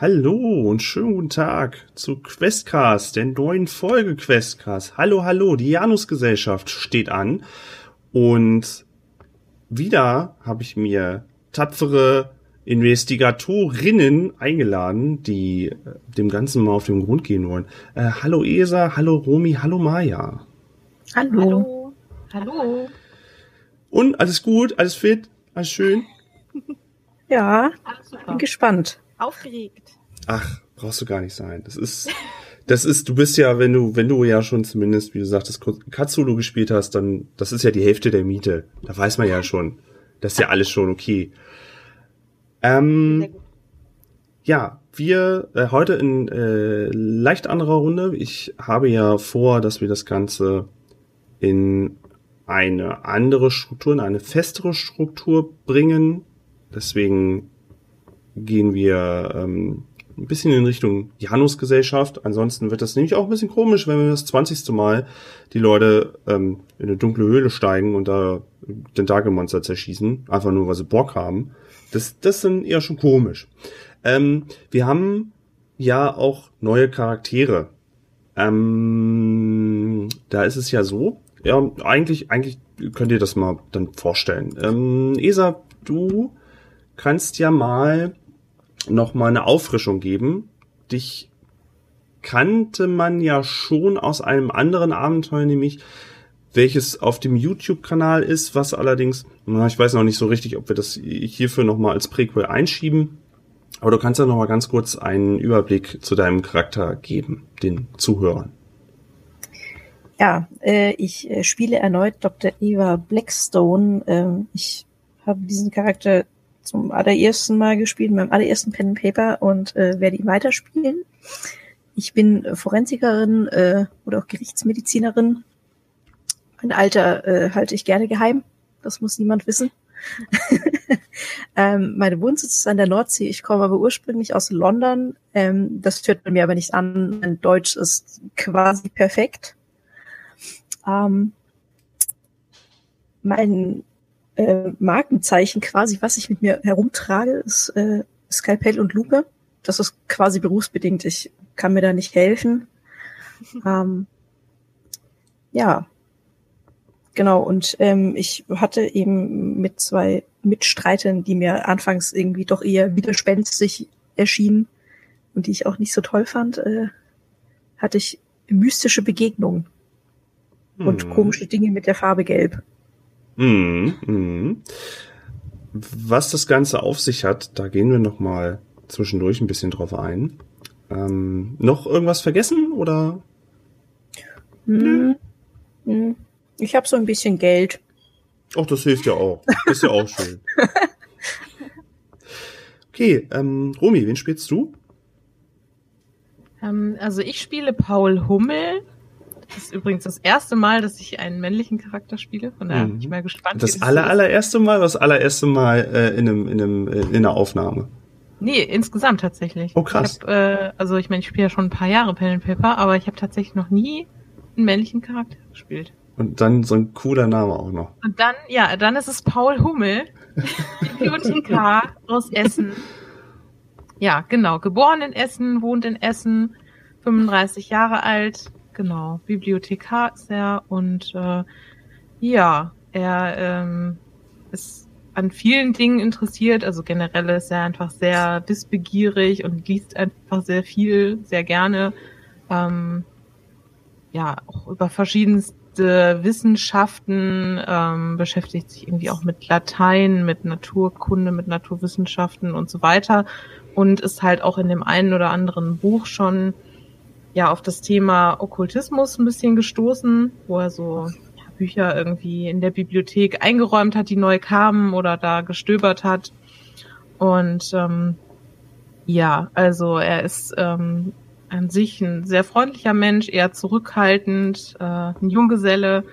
Hallo und schönen guten Tag zu Questcast, der neuen Folge Questcast. Hallo, hallo, die Janusgesellschaft steht an und wieder habe ich mir tapfere Investigatorinnen eingeladen, die äh, dem Ganzen mal auf den Grund gehen wollen. Äh, hallo Esa, hallo Romy, hallo Maja. Hallo. Hallo. Hallo. Und alles gut, alles fit, alles schön? ja, bin gespannt. Aufgeregt. Ach, brauchst du gar nicht sein. Das ist, das ist, du bist ja, wenn du, wenn du ja schon zumindest, wie du sagtest, Katsulu gespielt hast, dann, das ist ja die Hälfte der Miete. Da weiß man ja schon. Das ist ja alles schon okay. Ähm, ja, wir äh, heute in äh, leicht anderer Runde. Ich habe ja vor, dass wir das Ganze in eine andere Struktur, in eine festere Struktur bringen. Deswegen gehen wir ähm, ein bisschen in Richtung Janusgesellschaft. Ansonsten wird das nämlich auch ein bisschen komisch, wenn wir das 20. Mal die Leute ähm, in eine dunkle Höhle steigen und da den Tagemonster zerschießen, einfach nur weil sie Bock haben. Das, das sind eher schon komisch. Ähm, wir haben ja auch neue Charaktere. Ähm, da ist es ja so, ja, eigentlich, eigentlich könnt ihr das mal dann vorstellen. Ähm, Esa, du kannst ja mal noch mal eine Auffrischung geben. Dich kannte man ja schon aus einem anderen Abenteuer, nämlich welches auf dem YouTube-Kanal ist, was allerdings, ich weiß noch nicht so richtig, ob wir das hierfür nochmal als Prequel einschieben. Aber du kannst ja nochmal ganz kurz einen Überblick zu deinem Charakter geben, den Zuhörern. Ja, äh, ich äh, spiele erneut Dr. Eva Blackstone. Ähm, ich habe diesen Charakter zum allerersten Mal gespielt, in meinem allerersten Pen and Paper und äh, werde ihn weiterspielen. Ich bin Forensikerin äh, oder auch Gerichtsmedizinerin mein Alter äh, halte ich gerne geheim. Das muss niemand wissen. ähm, meine Wohnsitz ist an der Nordsee. Ich komme aber ursprünglich aus London. Ähm, das führt bei mir aber nicht an. Mein Deutsch ist quasi perfekt. Ähm, mein äh, Markenzeichen quasi, was ich mit mir herumtrage, ist äh, Skalpell und Lupe. Das ist quasi berufsbedingt. Ich kann mir da nicht helfen. ähm, ja, Genau, und ähm, ich hatte eben mit zwei Mitstreitern, die mir anfangs irgendwie doch eher widerspenstig erschienen und die ich auch nicht so toll fand, äh, hatte ich mystische Begegnungen hm. und komische Dinge mit der Farbe Gelb. Hm, hm. Was das Ganze auf sich hat, da gehen wir noch mal zwischendurch ein bisschen drauf ein. Ähm, noch irgendwas vergessen oder? Hm. Hm. Ich habe so ein bisschen Geld. Ach, das hilft ja auch. Ist ja auch schön. Okay, ähm, Romy, wen spielst du? Ähm, also ich spiele Paul Hummel. Das ist übrigens das erste Mal, dass ich einen männlichen Charakter spiele. Von daher mhm. bin ich mal gespannt. Das aller, allererste Mal, das allererste Mal äh, in, einem, in, einem, äh, in einer Aufnahme. Nee, insgesamt tatsächlich. Oh krass. Ich hab, äh, also ich meine, ich spiele ja schon ein paar Jahre Pen and Paper, aber ich habe tatsächlich noch nie einen männlichen Charakter gespielt. Und dann so ein cooler Name auch noch. Und dann, ja, dann ist es Paul Hummel, Bibliothekar aus Essen. Ja, genau. Geboren in Essen, wohnt in Essen, 35 Jahre alt. Genau, Bibliothekar ist er und äh, ja, er ähm, ist an vielen Dingen interessiert. Also generell ist er einfach sehr wissbegierig und liest einfach sehr viel, sehr gerne. Ähm, ja, auch über verschiedenste Wissenschaften, ähm, beschäftigt sich irgendwie auch mit Latein, mit Naturkunde, mit Naturwissenschaften und so weiter und ist halt auch in dem einen oder anderen Buch schon ja auf das Thema Okkultismus ein bisschen gestoßen, wo er so ja, Bücher irgendwie in der Bibliothek eingeräumt hat, die neu kamen oder da gestöbert hat. Und ähm, ja, also er ist ähm, an sich ein sehr freundlicher Mensch, eher zurückhaltend, äh, ein Junggeselle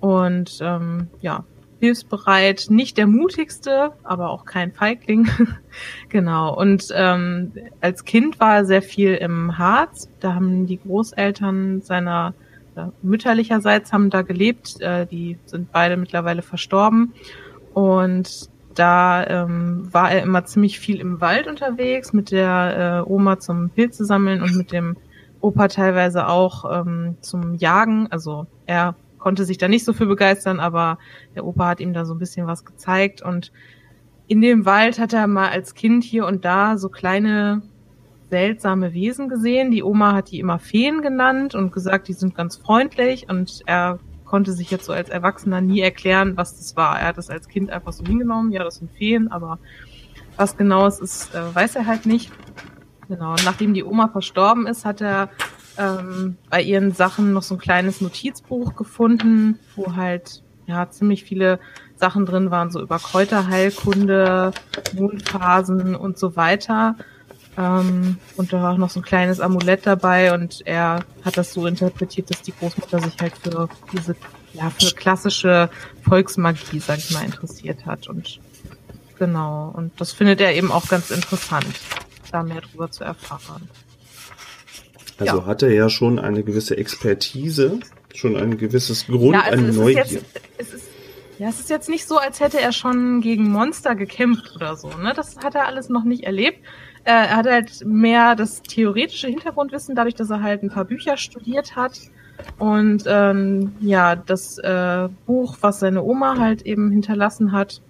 und ähm, ja, hilfsbereit, nicht der mutigste, aber auch kein Feigling. genau. Und ähm, als Kind war er sehr viel im Harz. Da haben die Großeltern seiner äh, mütterlicherseits haben da gelebt. Äh, die sind beide mittlerweile verstorben. Und da ähm, war er immer ziemlich viel im Wald unterwegs, mit der äh, Oma zum Pilze sammeln und mit dem Opa teilweise auch ähm, zum Jagen. Also er konnte sich da nicht so für begeistern, aber der Opa hat ihm da so ein bisschen was gezeigt. Und in dem Wald hat er mal als Kind hier und da so kleine seltsame Wesen gesehen. Die Oma hat die immer Feen genannt und gesagt, die sind ganz freundlich und er konnte sich jetzt so als Erwachsener nie erklären, was das war. Er hat das als Kind einfach so hingenommen, ja, das sind Feen, aber was genau es ist, äh, weiß er halt nicht. Genau, und nachdem die Oma verstorben ist, hat er ähm, bei ihren Sachen noch so ein kleines Notizbuch gefunden, wo halt ja ziemlich viele Sachen drin waren, so über Kräuterheilkunde, Mondphasen und so weiter. Ähm, und da war auch noch so ein kleines Amulett dabei und er hat das so interpretiert, dass die Großmutter sich halt für diese, ja, für klassische Volksmagie, sag ich mal, interessiert hat. Und genau, und das findet er eben auch ganz interessant, da mehr drüber zu erfahren. Also ja. hat er ja schon eine gewisse Expertise, schon ein gewisses Grund, ja, also eine Neugier. Jetzt, es ist, ja, es ist jetzt nicht so, als hätte er schon gegen Monster gekämpft oder so. Ne? Das hat er alles noch nicht erlebt. Äh, er hat halt mehr das theoretische Hintergrundwissen, dadurch, dass er halt ein paar Bücher studiert hat. Und ähm, ja, das äh, Buch, was seine Oma halt eben hinterlassen hat,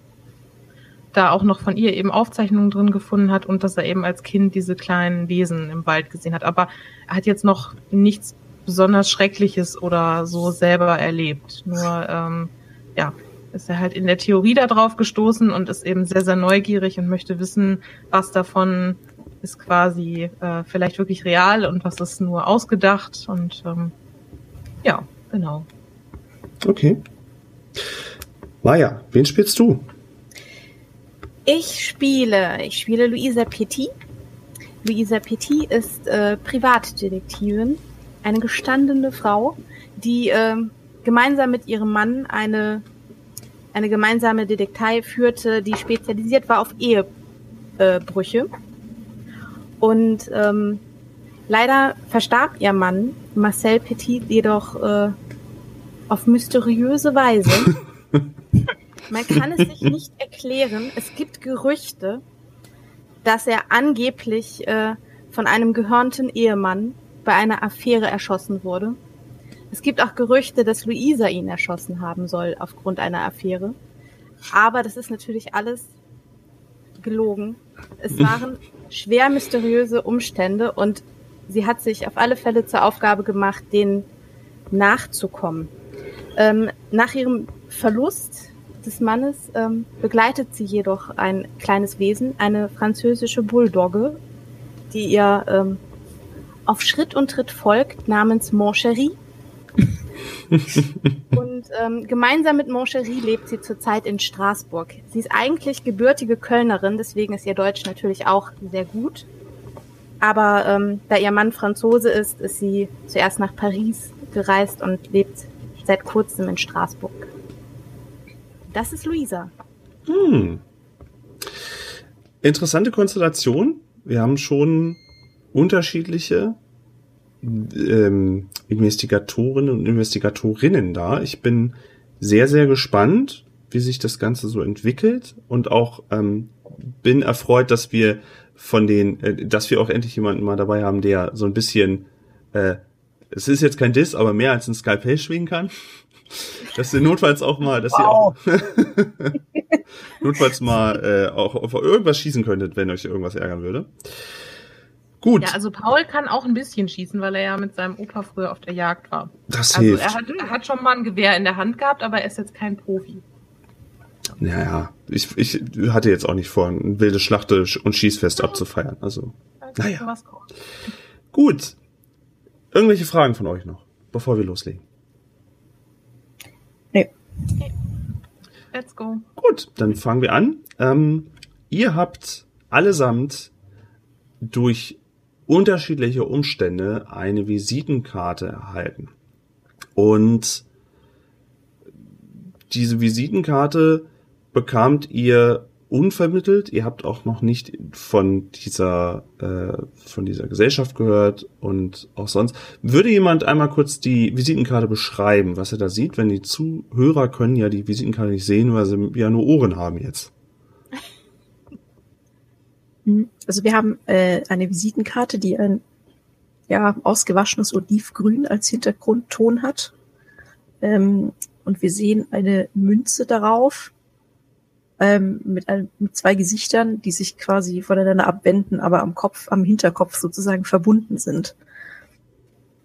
da auch noch von ihr eben Aufzeichnungen drin gefunden hat und dass er eben als Kind diese kleinen Wesen im Wald gesehen hat. Aber er hat jetzt noch nichts besonders Schreckliches oder so selber erlebt. Nur ähm, ja, ist er halt in der Theorie da drauf gestoßen und ist eben sehr, sehr neugierig und möchte wissen, was davon ist quasi äh, vielleicht wirklich real und was ist nur ausgedacht und ähm, ja, genau. Okay. Maja, wen spielst du? Ich spiele, ich spiele Luisa Petit. Luisa Petit ist äh, Privatdetektivin, eine gestandene Frau, die äh, gemeinsam mit ihrem Mann eine eine gemeinsame Detektei führte, die spezialisiert war auf Ehebrüche. Und ähm, leider verstarb ihr Mann, Marcel Petit, jedoch äh, auf mysteriöse Weise. Man kann es sich nicht erklären. Es gibt Gerüchte, dass er angeblich äh, von einem gehörnten Ehemann bei einer Affäre erschossen wurde. Es gibt auch Gerüchte, dass Luisa ihn erschossen haben soll aufgrund einer Affäre. Aber das ist natürlich alles gelogen. Es waren schwer mysteriöse Umstände und sie hat sich auf alle Fälle zur Aufgabe gemacht, denen nachzukommen. Ähm, nach ihrem Verlust des Mannes ähm, begleitet sie jedoch ein kleines Wesen, eine französische Bulldogge, die ihr ähm, auf Schritt und Tritt folgt, namens Moncherie. und ähm, gemeinsam mit Moncherie lebt sie zurzeit in Straßburg. Sie ist eigentlich gebürtige Kölnerin, deswegen ist ihr Deutsch natürlich auch sehr gut. Aber ähm, da ihr Mann Franzose ist, ist sie zuerst nach Paris gereist und lebt seit kurzem in Straßburg. Das ist Luisa. Hm. Interessante Konstellation. Wir haben schon unterschiedliche ähm, Investigatorinnen und Investigatorinnen da. Ich bin sehr, sehr gespannt, wie sich das Ganze so entwickelt und auch ähm, bin erfreut, dass wir von den, äh, dass wir auch endlich jemanden mal dabei haben, der so ein bisschen, äh, es ist jetzt kein Diss, aber mehr als ein Skalpell schwingen kann. Dass sie notfalls auch mal, dass wow. ihr auch notfalls mal äh, auch auf irgendwas schießen könntet, wenn euch irgendwas ärgern würde. Gut. Ja, also Paul kann auch ein bisschen schießen, weil er ja mit seinem Opa früher auf der Jagd war. Das also hilft. Er hat, er hat schon mal ein Gewehr in der Hand gehabt, aber er ist jetzt kein Profi. Naja, ich, ich hatte jetzt auch nicht vor, ein wildes Schlachte- und Schießfest abzufeiern. Also, naja. Gut. Irgendwelche Fragen von euch noch, bevor wir loslegen? Okay. Let's go. Gut, dann fangen wir an. Ähm, ihr habt allesamt durch unterschiedliche Umstände eine Visitenkarte erhalten. Und diese Visitenkarte bekamt ihr unvermittelt. Ihr habt auch noch nicht von dieser äh, von dieser Gesellschaft gehört und auch sonst. Würde jemand einmal kurz die Visitenkarte beschreiben, was er da sieht? Wenn die Zuhörer können ja die Visitenkarte nicht sehen, weil sie ja nur Ohren haben jetzt. Also wir haben äh, eine Visitenkarte, die ein ja, ausgewaschenes Olivgrün als Hintergrundton hat. Ähm, und wir sehen eine Münze darauf ähm, mit, ein, mit zwei Gesichtern, die sich quasi voneinander abwenden, aber am Kopf, am Hinterkopf sozusagen verbunden sind.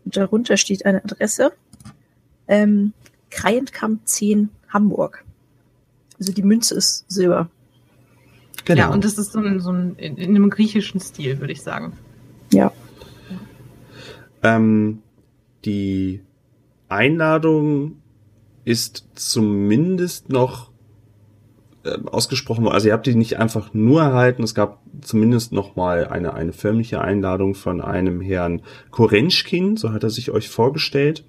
Und darunter steht eine Adresse. Ähm, Kreienkamp 10 Hamburg. Also die Münze ist Silber. Genau. Ja, und das ist so ein, so ein in, in einem griechischen Stil, würde ich sagen. Ja. Ähm, die Einladung ist zumindest noch äh, ausgesprochen Also ihr habt die nicht einfach nur erhalten, es gab zumindest noch mal eine, eine förmliche Einladung von einem Herrn Korenschkin, so hat er sich euch vorgestellt.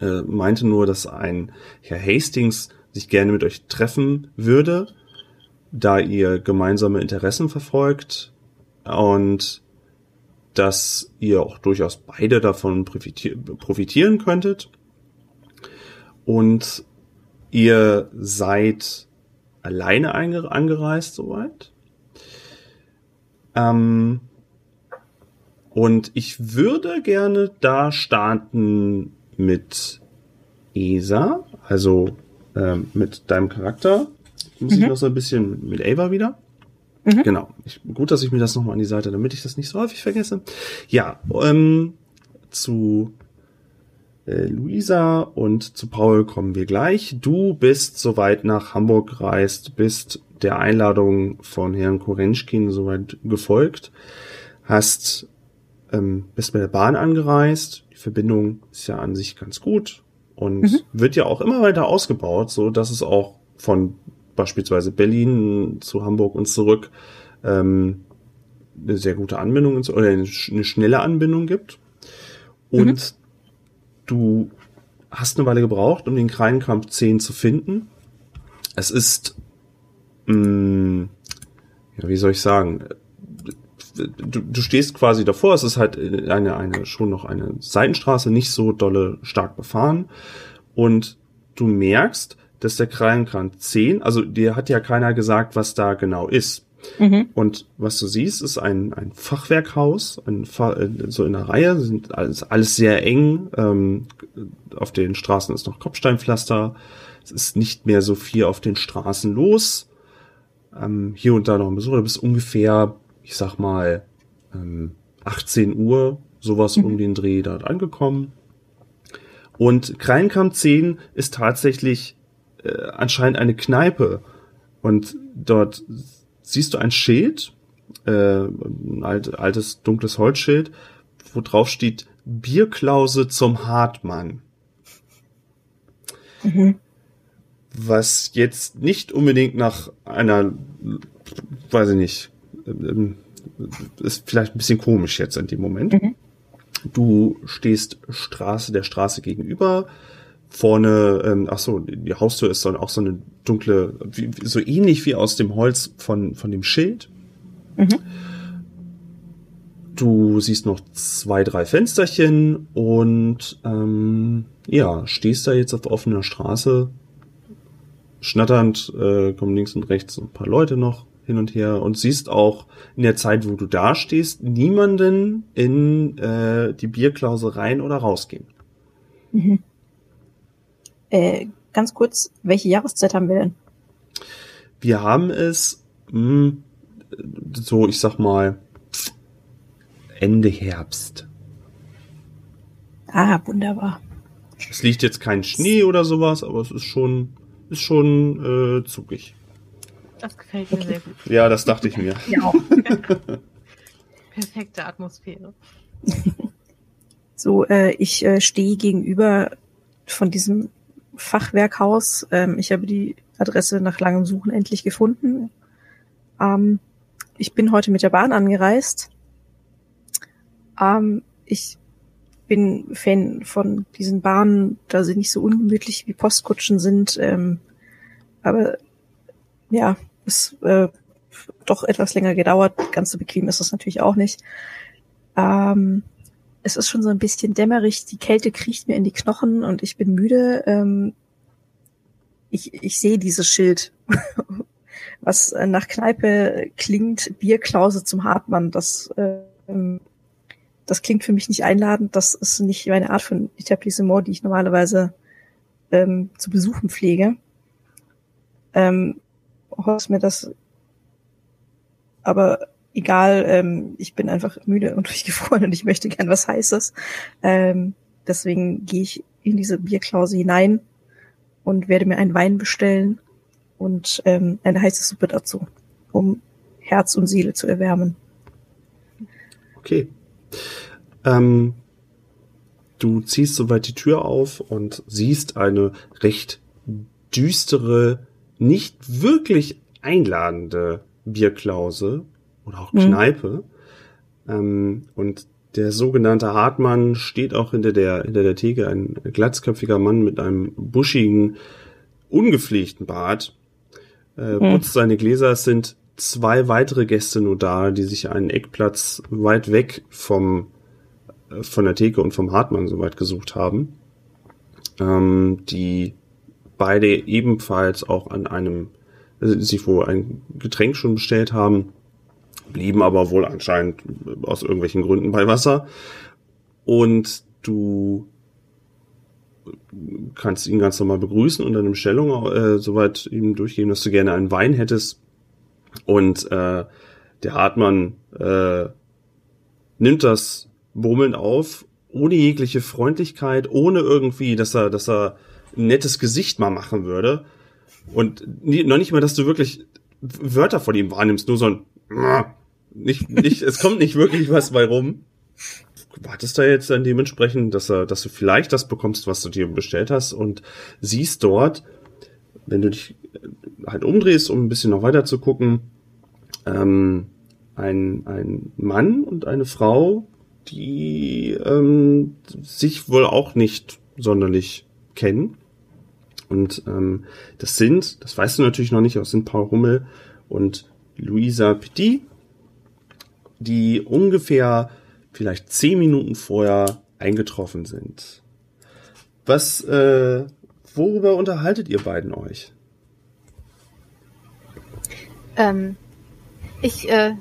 Äh, meinte nur, dass ein Herr Hastings sich gerne mit euch treffen würde, da ihr gemeinsame Interessen verfolgt und dass ihr auch durchaus beide davon profitieren könntet. Und ihr seid alleine angereist soweit. Ähm, und ich würde gerne da starten mit Esa, also ähm, mit deinem Charakter. Muss mhm. ich noch so ein bisschen mit Ava wieder. Mhm. Genau. Ich, gut, dass ich mir das nochmal an die Seite, damit ich das nicht so häufig vergesse. Ja, ähm, zu äh, Luisa und zu Paul kommen wir gleich. Du bist soweit nach Hamburg gereist, bist der Einladung von Herrn Korenschkin soweit gefolgt, hast ähm, bist mit der Bahn angereist. Die Verbindung ist ja an sich ganz gut und mhm. wird ja auch immer weiter ausgebaut, so dass es auch von beispielsweise Berlin zu Hamburg und zurück ähm, eine sehr gute Anbindung oder eine, schnelle Anbindung gibt. Und mhm du hast eine Weile gebraucht, um den Kreinkamp 10 zu finden. Es ist, mh, mm, ja, wie soll ich sagen, du, du stehst quasi davor, es ist halt eine, eine, schon noch eine Seitenstraße, nicht so dolle stark befahren. Und du merkst, dass der Krallenkran 10, also dir hat ja keiner gesagt, was da genau ist. Mhm. Und was du siehst, ist ein, ein Fachwerkhaus, ein Fa äh, so in der Reihe, sind alles, alles sehr eng. Ähm, auf den Straßen ist noch Kopfsteinpflaster. Es ist nicht mehr so viel auf den Straßen los. Ähm, hier und da noch ein Besucher. Du bist ungefähr, ich sag mal, ähm, 18 Uhr, sowas mhm. um den Dreh dort angekommen. Und Kreinkamp 10 ist tatsächlich äh, anscheinend eine Kneipe. Und dort siehst du ein Schild, äh, ein alt, altes dunkles Holzschild, wo drauf steht Bierklause zum Hartmann. Mhm. Was jetzt nicht unbedingt nach einer, weiß ich nicht, ähm, ist vielleicht ein bisschen komisch jetzt in dem Moment. Mhm. Du stehst Straße der Straße gegenüber, vorne, ähm, ach so, die Haustür ist dann auch so eine dunkle, wie, so ähnlich wie aus dem Holz von, von dem Schild. Mhm. Du siehst noch zwei, drei Fensterchen und ähm, ja, stehst da jetzt auf offener Straße. Schnatternd äh, kommen links und rechts ein paar Leute noch hin und her und siehst auch in der Zeit, wo du da stehst, niemanden in äh, die Bierklause rein oder rausgehen. Mhm. Äh, ganz kurz, welche Jahreszeit haben wir denn? Wir haben es mh, hm, so, ich sag mal, Ende Herbst. Ah, wunderbar. Es liegt jetzt kein Schnee oder sowas, aber es ist schon, ist schon äh, zugig. Das gefällt mir okay. sehr gut. Ja, das dachte ich mir. Ja. Perfekte Atmosphäre. So, äh, ich äh, stehe gegenüber von diesem Fachwerkhaus. Ähm, ich habe die Adresse nach langem Suchen endlich gefunden. Ähm, ich bin heute mit der Bahn angereist. Ähm, ich bin Fan von diesen Bahnen, da sie nicht so ungemütlich wie Postkutschen sind. Ähm, aber ja, es äh, doch etwas länger gedauert. Ganz so bequem ist es natürlich auch nicht. Ähm, es ist schon so ein bisschen dämmerig, die Kälte kriecht mir in die Knochen und ich bin müde. Ähm, ich, ich sehe dieses Schild was äh, nach Kneipe klingt, Bierklause zum Hartmann. Das, äh, das klingt für mich nicht einladend. Das ist nicht meine Art von Etablissement, die ich normalerweise ähm, zu besuchen pflege. Ähm, Horst mir das aber egal, ähm, ich bin einfach müde und durchgefroren und ich möchte gern was Heißes. Ähm, deswegen gehe ich in diese Bierklause hinein und werde mir einen Wein bestellen und ähm, eine heiße Suppe dazu, um Herz und Seele zu erwärmen. Okay. Ähm, du ziehst soweit die Tür auf und siehst eine recht düstere, nicht wirklich einladende Bierklause oder auch Kneipe. Mhm. Ähm, und der sogenannte Hartmann steht auch hinter der, hinter der Theke, ein glatzköpfiger Mann mit einem buschigen, ungepflegten Bart. Äh, putzt mhm. seine Gläser. Es sind zwei weitere Gäste nur da, die sich einen Eckplatz weit weg vom, äh, von der Theke und vom Hartmann soweit gesucht haben. Ähm, die beide ebenfalls auch an einem, also sich wohl ein Getränk schon bestellt haben blieben aber wohl anscheinend aus irgendwelchen Gründen bei Wasser. Und du kannst ihn ganz normal begrüßen und eine Bestellung äh, soweit ihm durchgeben, dass du gerne einen Wein hättest. Und äh, der Hartmann äh, nimmt das Bummeln auf, ohne jegliche Freundlichkeit, ohne irgendwie, dass er, dass er ein nettes Gesicht mal machen würde. Und nie, noch nicht mal, dass du wirklich Wörter von ihm wahrnimmst, nur so ein nicht, nicht, es kommt nicht wirklich was bei rum. Wartest da jetzt dann dementsprechend, dass, er, dass du vielleicht das bekommst, was du dir bestellt hast und siehst dort, wenn du dich halt umdrehst, um ein bisschen noch weiter zu gucken, ähm, ein, ein Mann und eine Frau, die ähm, sich wohl auch nicht sonderlich kennen. Und ähm, das sind, das weißt du natürlich noch nicht, das sind Paul Hummel und Luisa Petit, die ungefähr vielleicht zehn Minuten vorher eingetroffen sind. Was, äh, worüber unterhaltet ihr beiden euch? Ähm, ich, äh,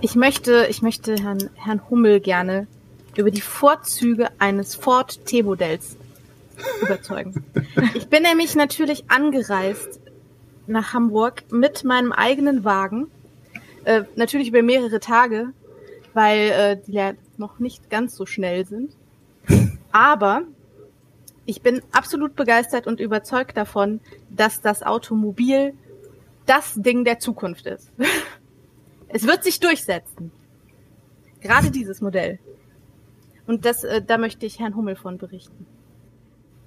ich möchte, ich möchte Herrn, Herrn Hummel gerne über die Vorzüge eines Ford T-Modells überzeugen. ich bin nämlich natürlich angereist nach Hamburg mit meinem eigenen Wagen. Äh, natürlich über mehrere Tage, weil äh, die ja noch nicht ganz so schnell sind. Aber ich bin absolut begeistert und überzeugt davon, dass das Automobil das Ding der Zukunft ist. es wird sich durchsetzen. Gerade dieses Modell. Und das, äh, da möchte ich Herrn Hummel von berichten.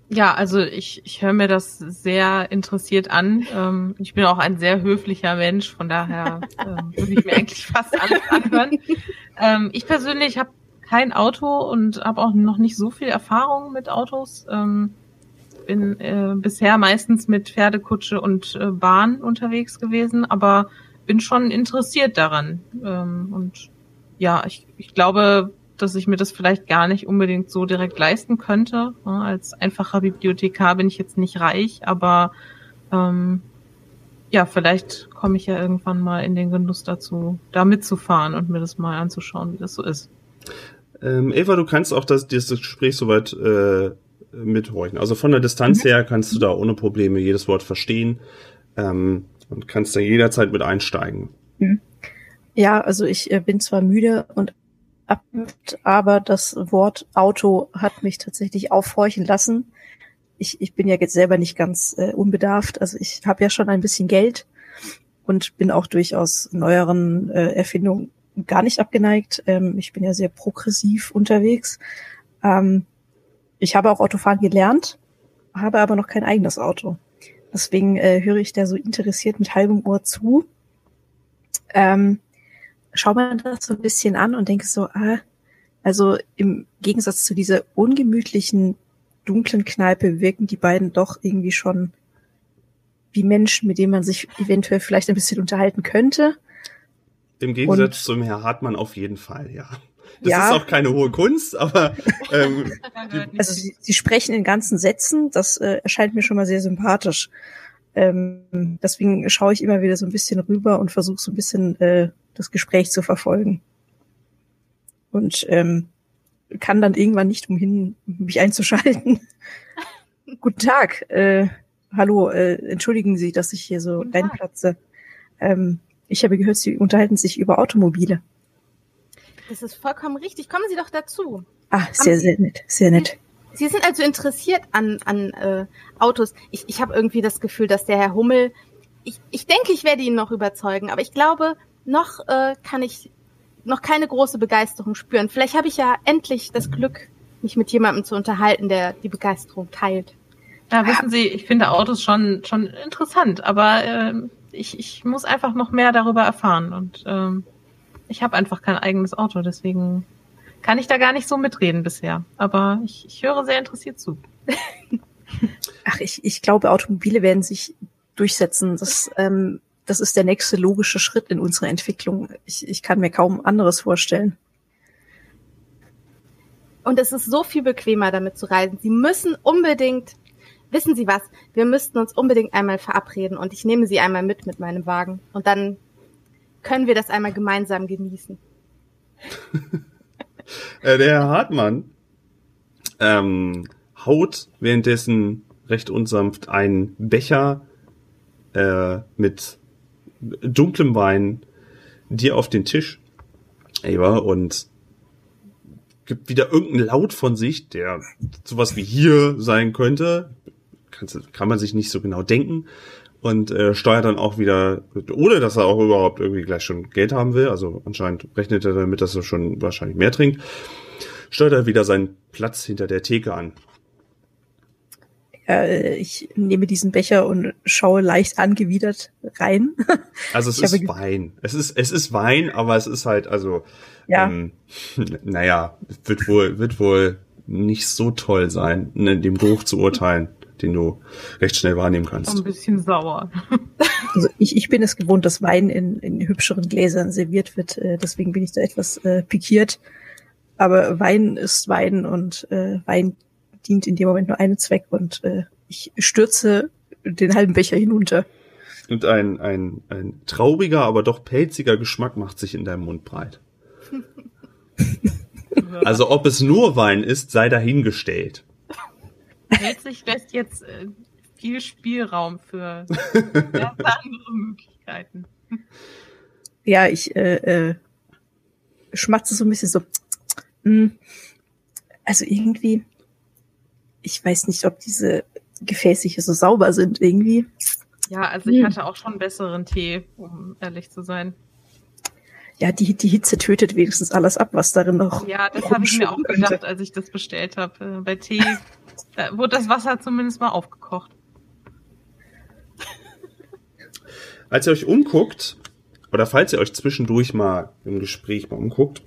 Ja, also ich, ich höre mir das sehr interessiert an. Ähm, ich bin auch ein sehr höflicher Mensch, von daher ähm, würde ich mir eigentlich fast alles anhören. Ähm, ich persönlich habe kein Auto und habe auch noch nicht so viel Erfahrung mit Autos. Ähm, bin äh, bisher meistens mit Pferdekutsche und äh, Bahn unterwegs gewesen, aber bin schon interessiert daran. Ähm, und ja, ich, ich glaube, dass ich mir das vielleicht gar nicht unbedingt so direkt leisten könnte. Als einfacher Bibliothekar bin ich jetzt nicht reich, aber ähm, ja, vielleicht komme ich ja irgendwann mal in den Genuss dazu, da mitzufahren und mir das mal anzuschauen, wie das so ist. Ähm, Eva, du kannst auch das, das Gespräch soweit äh, mithorchen. Also von der Distanz mhm. her kannst du da ohne Probleme jedes Wort verstehen ähm, und kannst da jederzeit mit einsteigen. Mhm. Ja, also ich äh, bin zwar müde und abnimmt, aber das Wort Auto hat mich tatsächlich aufhorchen lassen. Ich, ich bin ja jetzt selber nicht ganz äh, unbedarft, also ich habe ja schon ein bisschen Geld und bin auch durchaus neueren äh, Erfindungen gar nicht abgeneigt. Ähm, ich bin ja sehr progressiv unterwegs. Ähm, ich habe auch Autofahren gelernt, habe aber noch kein eigenes Auto. Deswegen äh, höre ich da so interessiert mit halbem Ohr zu. Ähm, schau mir das so ein bisschen an und denke so, ah, also im Gegensatz zu dieser ungemütlichen, dunklen Kneipe wirken die beiden doch irgendwie schon wie Menschen, mit denen man sich eventuell vielleicht ein bisschen unterhalten könnte. Im Gegensatz und, zum Herr Hartmann auf jeden Fall, ja. Das ja. ist auch keine hohe Kunst, aber ähm, also sie, sie sprechen in ganzen Sätzen, das äh, erscheint mir schon mal sehr sympathisch. Ähm, deswegen schaue ich immer wieder so ein bisschen rüber und versuche so ein bisschen äh, das Gespräch zu verfolgen. Und ähm, kann dann irgendwann nicht umhin, mich einzuschalten. Guten Tag. Äh, hallo, äh, entschuldigen Sie, dass ich hier so reinplatze. Ähm, ich habe gehört, Sie unterhalten sich über Automobile. Das ist vollkommen richtig. Kommen Sie doch dazu. Ah, sehr, sehr nett, sehr nett. Sie sind also interessiert an, an äh, Autos. Ich, ich habe irgendwie das Gefühl, dass der Herr Hummel, ich, ich denke, ich werde ihn noch überzeugen, aber ich glaube, noch äh, kann ich noch keine große Begeisterung spüren. Vielleicht habe ich ja endlich das Glück, mich mit jemandem zu unterhalten, der die Begeisterung teilt. Ja, wissen Sie, ich finde Autos schon, schon interessant, aber äh, ich, ich muss einfach noch mehr darüber erfahren und ähm, ich habe einfach kein eigenes Auto, deswegen kann ich da gar nicht so mitreden bisher. Aber ich, ich höre sehr interessiert zu. Ach, ich, ich glaube, Automobile werden sich durchsetzen. Das, ähm, das ist der nächste logische Schritt in unserer Entwicklung. Ich, ich kann mir kaum anderes vorstellen. Und es ist so viel bequemer, damit zu reisen. Sie müssen unbedingt, wissen Sie was, wir müssten uns unbedingt einmal verabreden und ich nehme Sie einmal mit mit meinem Wagen. Und dann können wir das einmal gemeinsam genießen. äh, der Herr Hartmann ähm, haut währenddessen recht unsanft einen Becher äh, mit dunklem Wein dir auf den Tisch, Ava, und gibt wieder irgendeinen Laut von sich, der sowas wie hier sein könnte. kann man sich nicht so genau denken. Und äh, steuert dann auch wieder, ohne dass er auch überhaupt irgendwie gleich schon Geld haben will, also anscheinend rechnet er damit, dass er schon wahrscheinlich mehr trinkt, steuert er wieder seinen Platz hinter der Theke an. Äh, ich nehme diesen Becher und schaue leicht angewidert rein. Also es ist Wein. Es ist, es ist Wein, aber es ist halt, also, ja. ähm, naja, wird wohl, wird wohl nicht so toll sein, in ne, dem Geruch zu urteilen, den du recht schnell wahrnehmen kannst. Ein bisschen sauer. Also ich, ich bin es gewohnt, dass Wein in, in hübscheren Gläsern serviert wird, äh, deswegen bin ich da etwas äh, pikiert. Aber Wein ist Wein und äh, Wein dient in dem Moment nur einem Zweck und äh, ich stürze den halben Becher hinunter. Und ein, ein, ein trauriger, aber doch pelziger Geschmack macht sich in deinem Mund breit. also ob es nur Wein ist, sei dahingestellt. Pelzig lässt jetzt äh, viel Spielraum für andere Möglichkeiten. Ja, ich äh, äh, schmatze so ein bisschen so. Mh, also irgendwie, ich weiß nicht, ob diese Gefäße hier so sauber sind irgendwie. Ja, also ich hm. hatte auch schon besseren Tee, um ehrlich zu sein. Ja, die, die Hitze tötet wenigstens alles ab, was darin noch. Ja, das habe ich mir auch gedacht, als ich das bestellt habe. Äh, bei Tee da wurde das Wasser zumindest mal aufgekocht. Als ihr euch umguckt, oder falls ihr euch zwischendurch mal im Gespräch mal umguckt,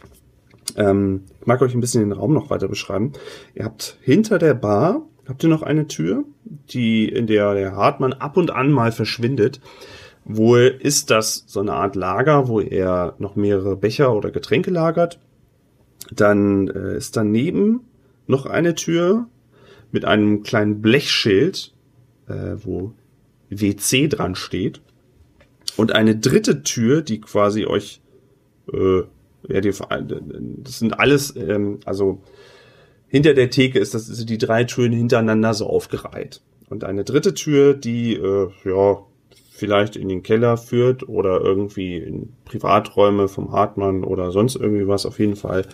ähm, ich mag euch ein bisschen den Raum noch weiter beschreiben. Ihr habt hinter der Bar, habt ihr noch eine Tür, die, in der der Hartmann ab und an mal verschwindet. Wohl ist das so eine Art Lager, wo er noch mehrere Becher oder Getränke lagert. Dann äh, ist daneben noch eine Tür mit einem kleinen Blechschild, äh, wo WC dran steht. Und eine dritte Tür, die quasi euch äh, ja, die, das sind alles, ähm, also hinter der Theke ist das sind die drei Türen hintereinander so aufgereiht. Und eine dritte Tür, die äh, ja vielleicht in den Keller führt oder irgendwie in Privaträume vom Hartmann oder sonst irgendwie was, auf jeden Fall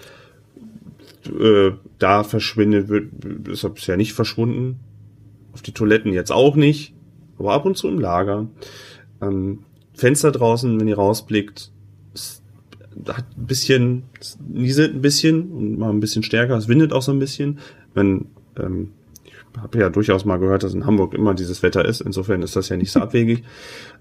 äh, da verschwindet, wird, ist bisher nicht verschwunden. Auf die Toiletten jetzt auch nicht, aber ab und zu im Lager. Ähm, Fenster draußen, wenn ihr rausblickt, hat ein bisschen, nieselt ein bisschen und mal ein bisschen stärker, es windet auch so ein bisschen. Wenn, ähm, ich habe ja durchaus mal gehört, dass in Hamburg immer dieses Wetter ist, insofern ist das ja nicht so abwegig.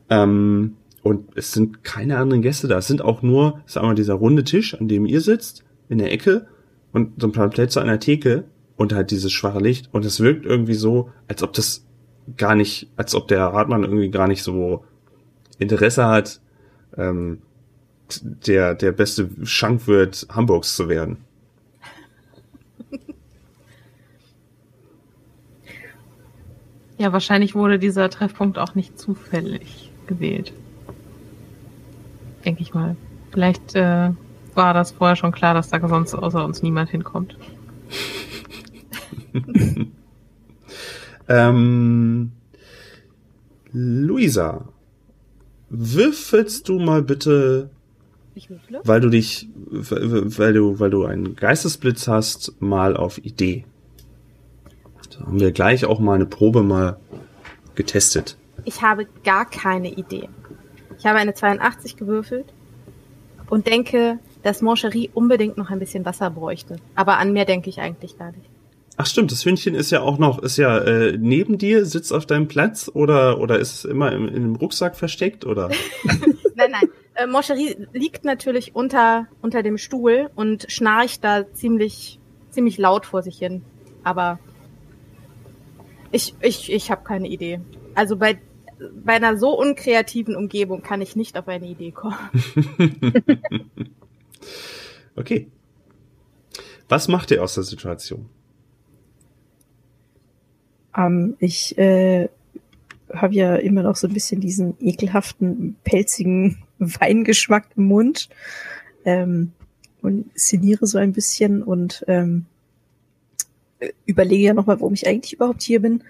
Ähm, und es sind keine anderen Gäste da. Es sind auch nur, es ist einmal dieser runde Tisch, an dem ihr sitzt, in der Ecke und so ein paar Plätze an der Theke und halt dieses schwache Licht. Und es wirkt irgendwie so, als ob das gar nicht, als ob der Radmann irgendwie gar nicht so Interesse hat, ähm, der, der beste Schankwirt Hamburgs zu werden. Ja, wahrscheinlich wurde dieser Treffpunkt auch nicht zufällig gewählt. Denke ich mal. Vielleicht äh, war das vorher schon klar, dass da sonst außer uns niemand hinkommt. ähm, Luisa, würfelst du mal bitte, weil du dich, weil du, weil du einen Geistesblitz hast, mal auf Idee. Da haben wir gleich auch mal eine Probe mal getestet. Ich habe gar keine Idee. Ich habe eine 82 gewürfelt und denke, dass Moncherie unbedingt noch ein bisschen Wasser bräuchte. Aber an mehr denke ich eigentlich gar nicht. Ach stimmt, das Hündchen ist ja auch noch, ist ja äh, neben dir, sitzt auf deinem Platz oder oder ist es immer im, in einem Rucksack versteckt oder? Nein, nein. Äh, Moncherie liegt natürlich unter, unter dem Stuhl und schnarcht da ziemlich, ziemlich laut vor sich hin. Aber ich, ich, ich habe keine Idee. Also bei, bei einer so unkreativen Umgebung kann ich nicht auf eine Idee kommen. Okay. Was macht ihr aus der Situation? Ähm, ich äh, habe ja immer noch so ein bisschen diesen ekelhaften, pelzigen Weingeschmack im Mund ähm, und sinniere so ein bisschen und ähm, äh, überlege ja nochmal, warum ich eigentlich überhaupt hier bin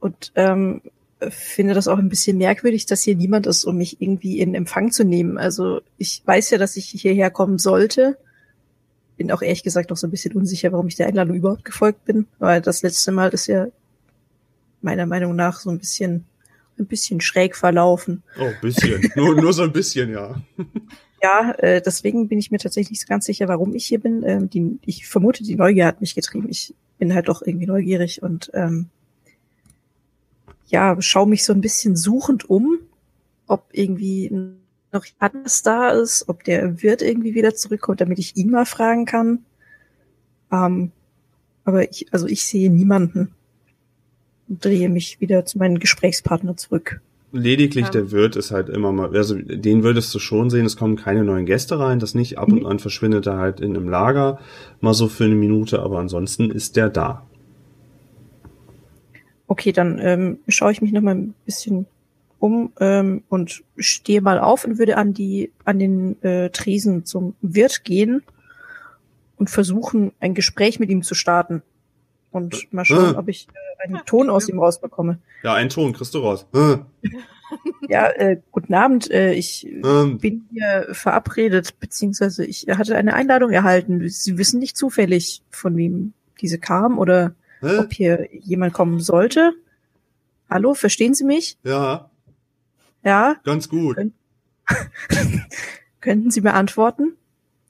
und ähm, finde das auch ein bisschen merkwürdig, dass hier niemand ist, um mich irgendwie in Empfang zu nehmen. Also ich weiß ja, dass ich hierher kommen sollte. Bin auch ehrlich gesagt noch so ein bisschen unsicher, warum ich der Einladung überhaupt gefolgt bin, weil das letzte Mal ist ja meiner Meinung nach so ein bisschen ein bisschen schräg verlaufen. Oh, bisschen. nur, nur so ein bisschen, ja. Ja, äh, deswegen bin ich mir tatsächlich nicht so ganz sicher, warum ich hier bin. Ähm, die, ich vermute, die Neugier hat mich getrieben. Ich bin halt doch irgendwie neugierig und ähm, ja, schaue mich so ein bisschen suchend um, ob irgendwie noch anders da ist, ob der Wirt irgendwie wieder zurückkommt, damit ich ihn mal fragen kann. Ähm, aber ich, also ich sehe niemanden und drehe mich wieder zu meinem Gesprächspartner zurück. Lediglich Ja. der Wirt ist halt immer mal, also den würdest du schon sehen, es kommen keine neuen Gäste rein, das nicht, ab und Mhm. an verschwindet er halt in einem Lager, mal so für eine Minute, aber ansonsten ist der da. Okay, dann ähm, schaue ich mich noch mal ein bisschen um ähm, und stehe mal auf und würde an die an den äh, Tresen zum Wirt gehen und versuchen, ein Gespräch mit ihm zu starten und mal schauen, Äh. ob ich äh, einen Ton aus ihm rausbekomme. Ja, einen Ton kriegst du raus. Äh, Ja, äh, guten Abend. Äh, ich ähm, bin hier verabredet, beziehungsweise ich hatte eine Einladung erhalten. Sie wissen nicht zufällig, von wem diese kam oder hä? ob hier jemand kommen sollte. Hallo, verstehen Sie mich? Ja, Ja, ganz gut. könnten Sie mir antworten?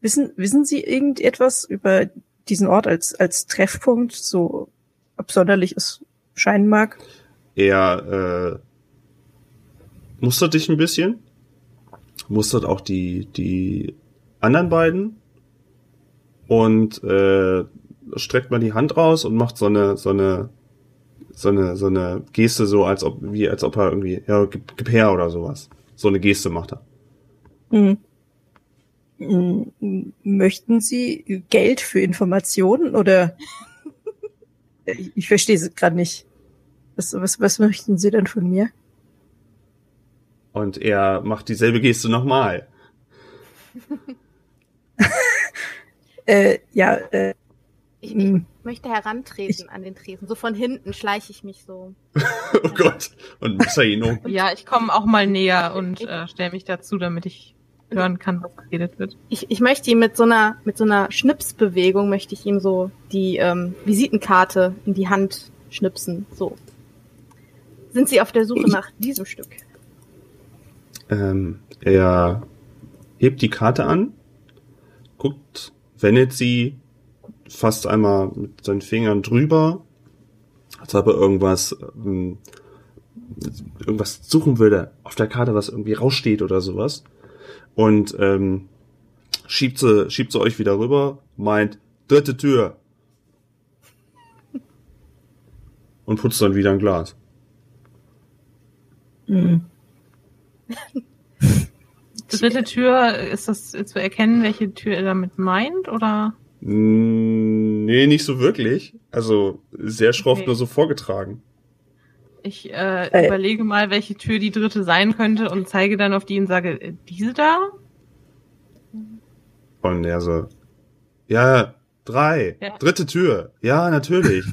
Wissen, wissen Sie irgendetwas über diesen Ort als, als Treffpunkt, so absonderlich es scheinen mag? Er äh, mustert dich ein bisschen, mustert auch die, die anderen beiden und äh, streckt mal die Hand raus und macht so eine, so eine, so eine, so eine Geste, so als ob, wie als ob er irgendwie, ja, gib, gib her oder sowas. So eine Geste macht er. Hm. Hm, Möchten Sie Geld für Informationen oder? ich, ich verstehe es gerade nicht. Was, was, was möchten Sie denn von mir? Und er macht dieselbe Geste nochmal. Äh, ja, äh, Ich, ich hm, möchte herantreten an den Tresen. So von hinten schleiche ich mich so. Oh Gott. Und um. Ja, ich komme auch mal näher und äh, stelle mich dazu, damit ich hören kann, was geredet wird. Ich, ich möchte ihm mit so einer mit so einer Schnipsbewegung möchte ich ihm so die ähm, Visitenkarte in die Hand schnipsen. So. Sind Sie auf der Suche nach diesem Stück? Ähm, er hebt die Karte an, guckt, wendet sie fast einmal mit seinen Fingern drüber, als ob er irgendwas, ähm, irgendwas suchen würde auf der Karte, was irgendwie raussteht oder sowas. Und ähm, schiebt sie, schiebt sie euch wieder rüber, meint, dritte Tür. Und putzt dann wieder ein Glas. hm. Dritte Tür, ist das zu erkennen, welche Tür er damit meint, oder? Mm, Nee, nicht so wirklich. Also sehr schroff Okay. nur so vorgetragen. Ich äh, überlege mal, welche Tür die dritte sein könnte und zeige dann auf die und sage, äh, diese da? Und er so, ja, drei, Ja. dritte Tür. Ja, natürlich.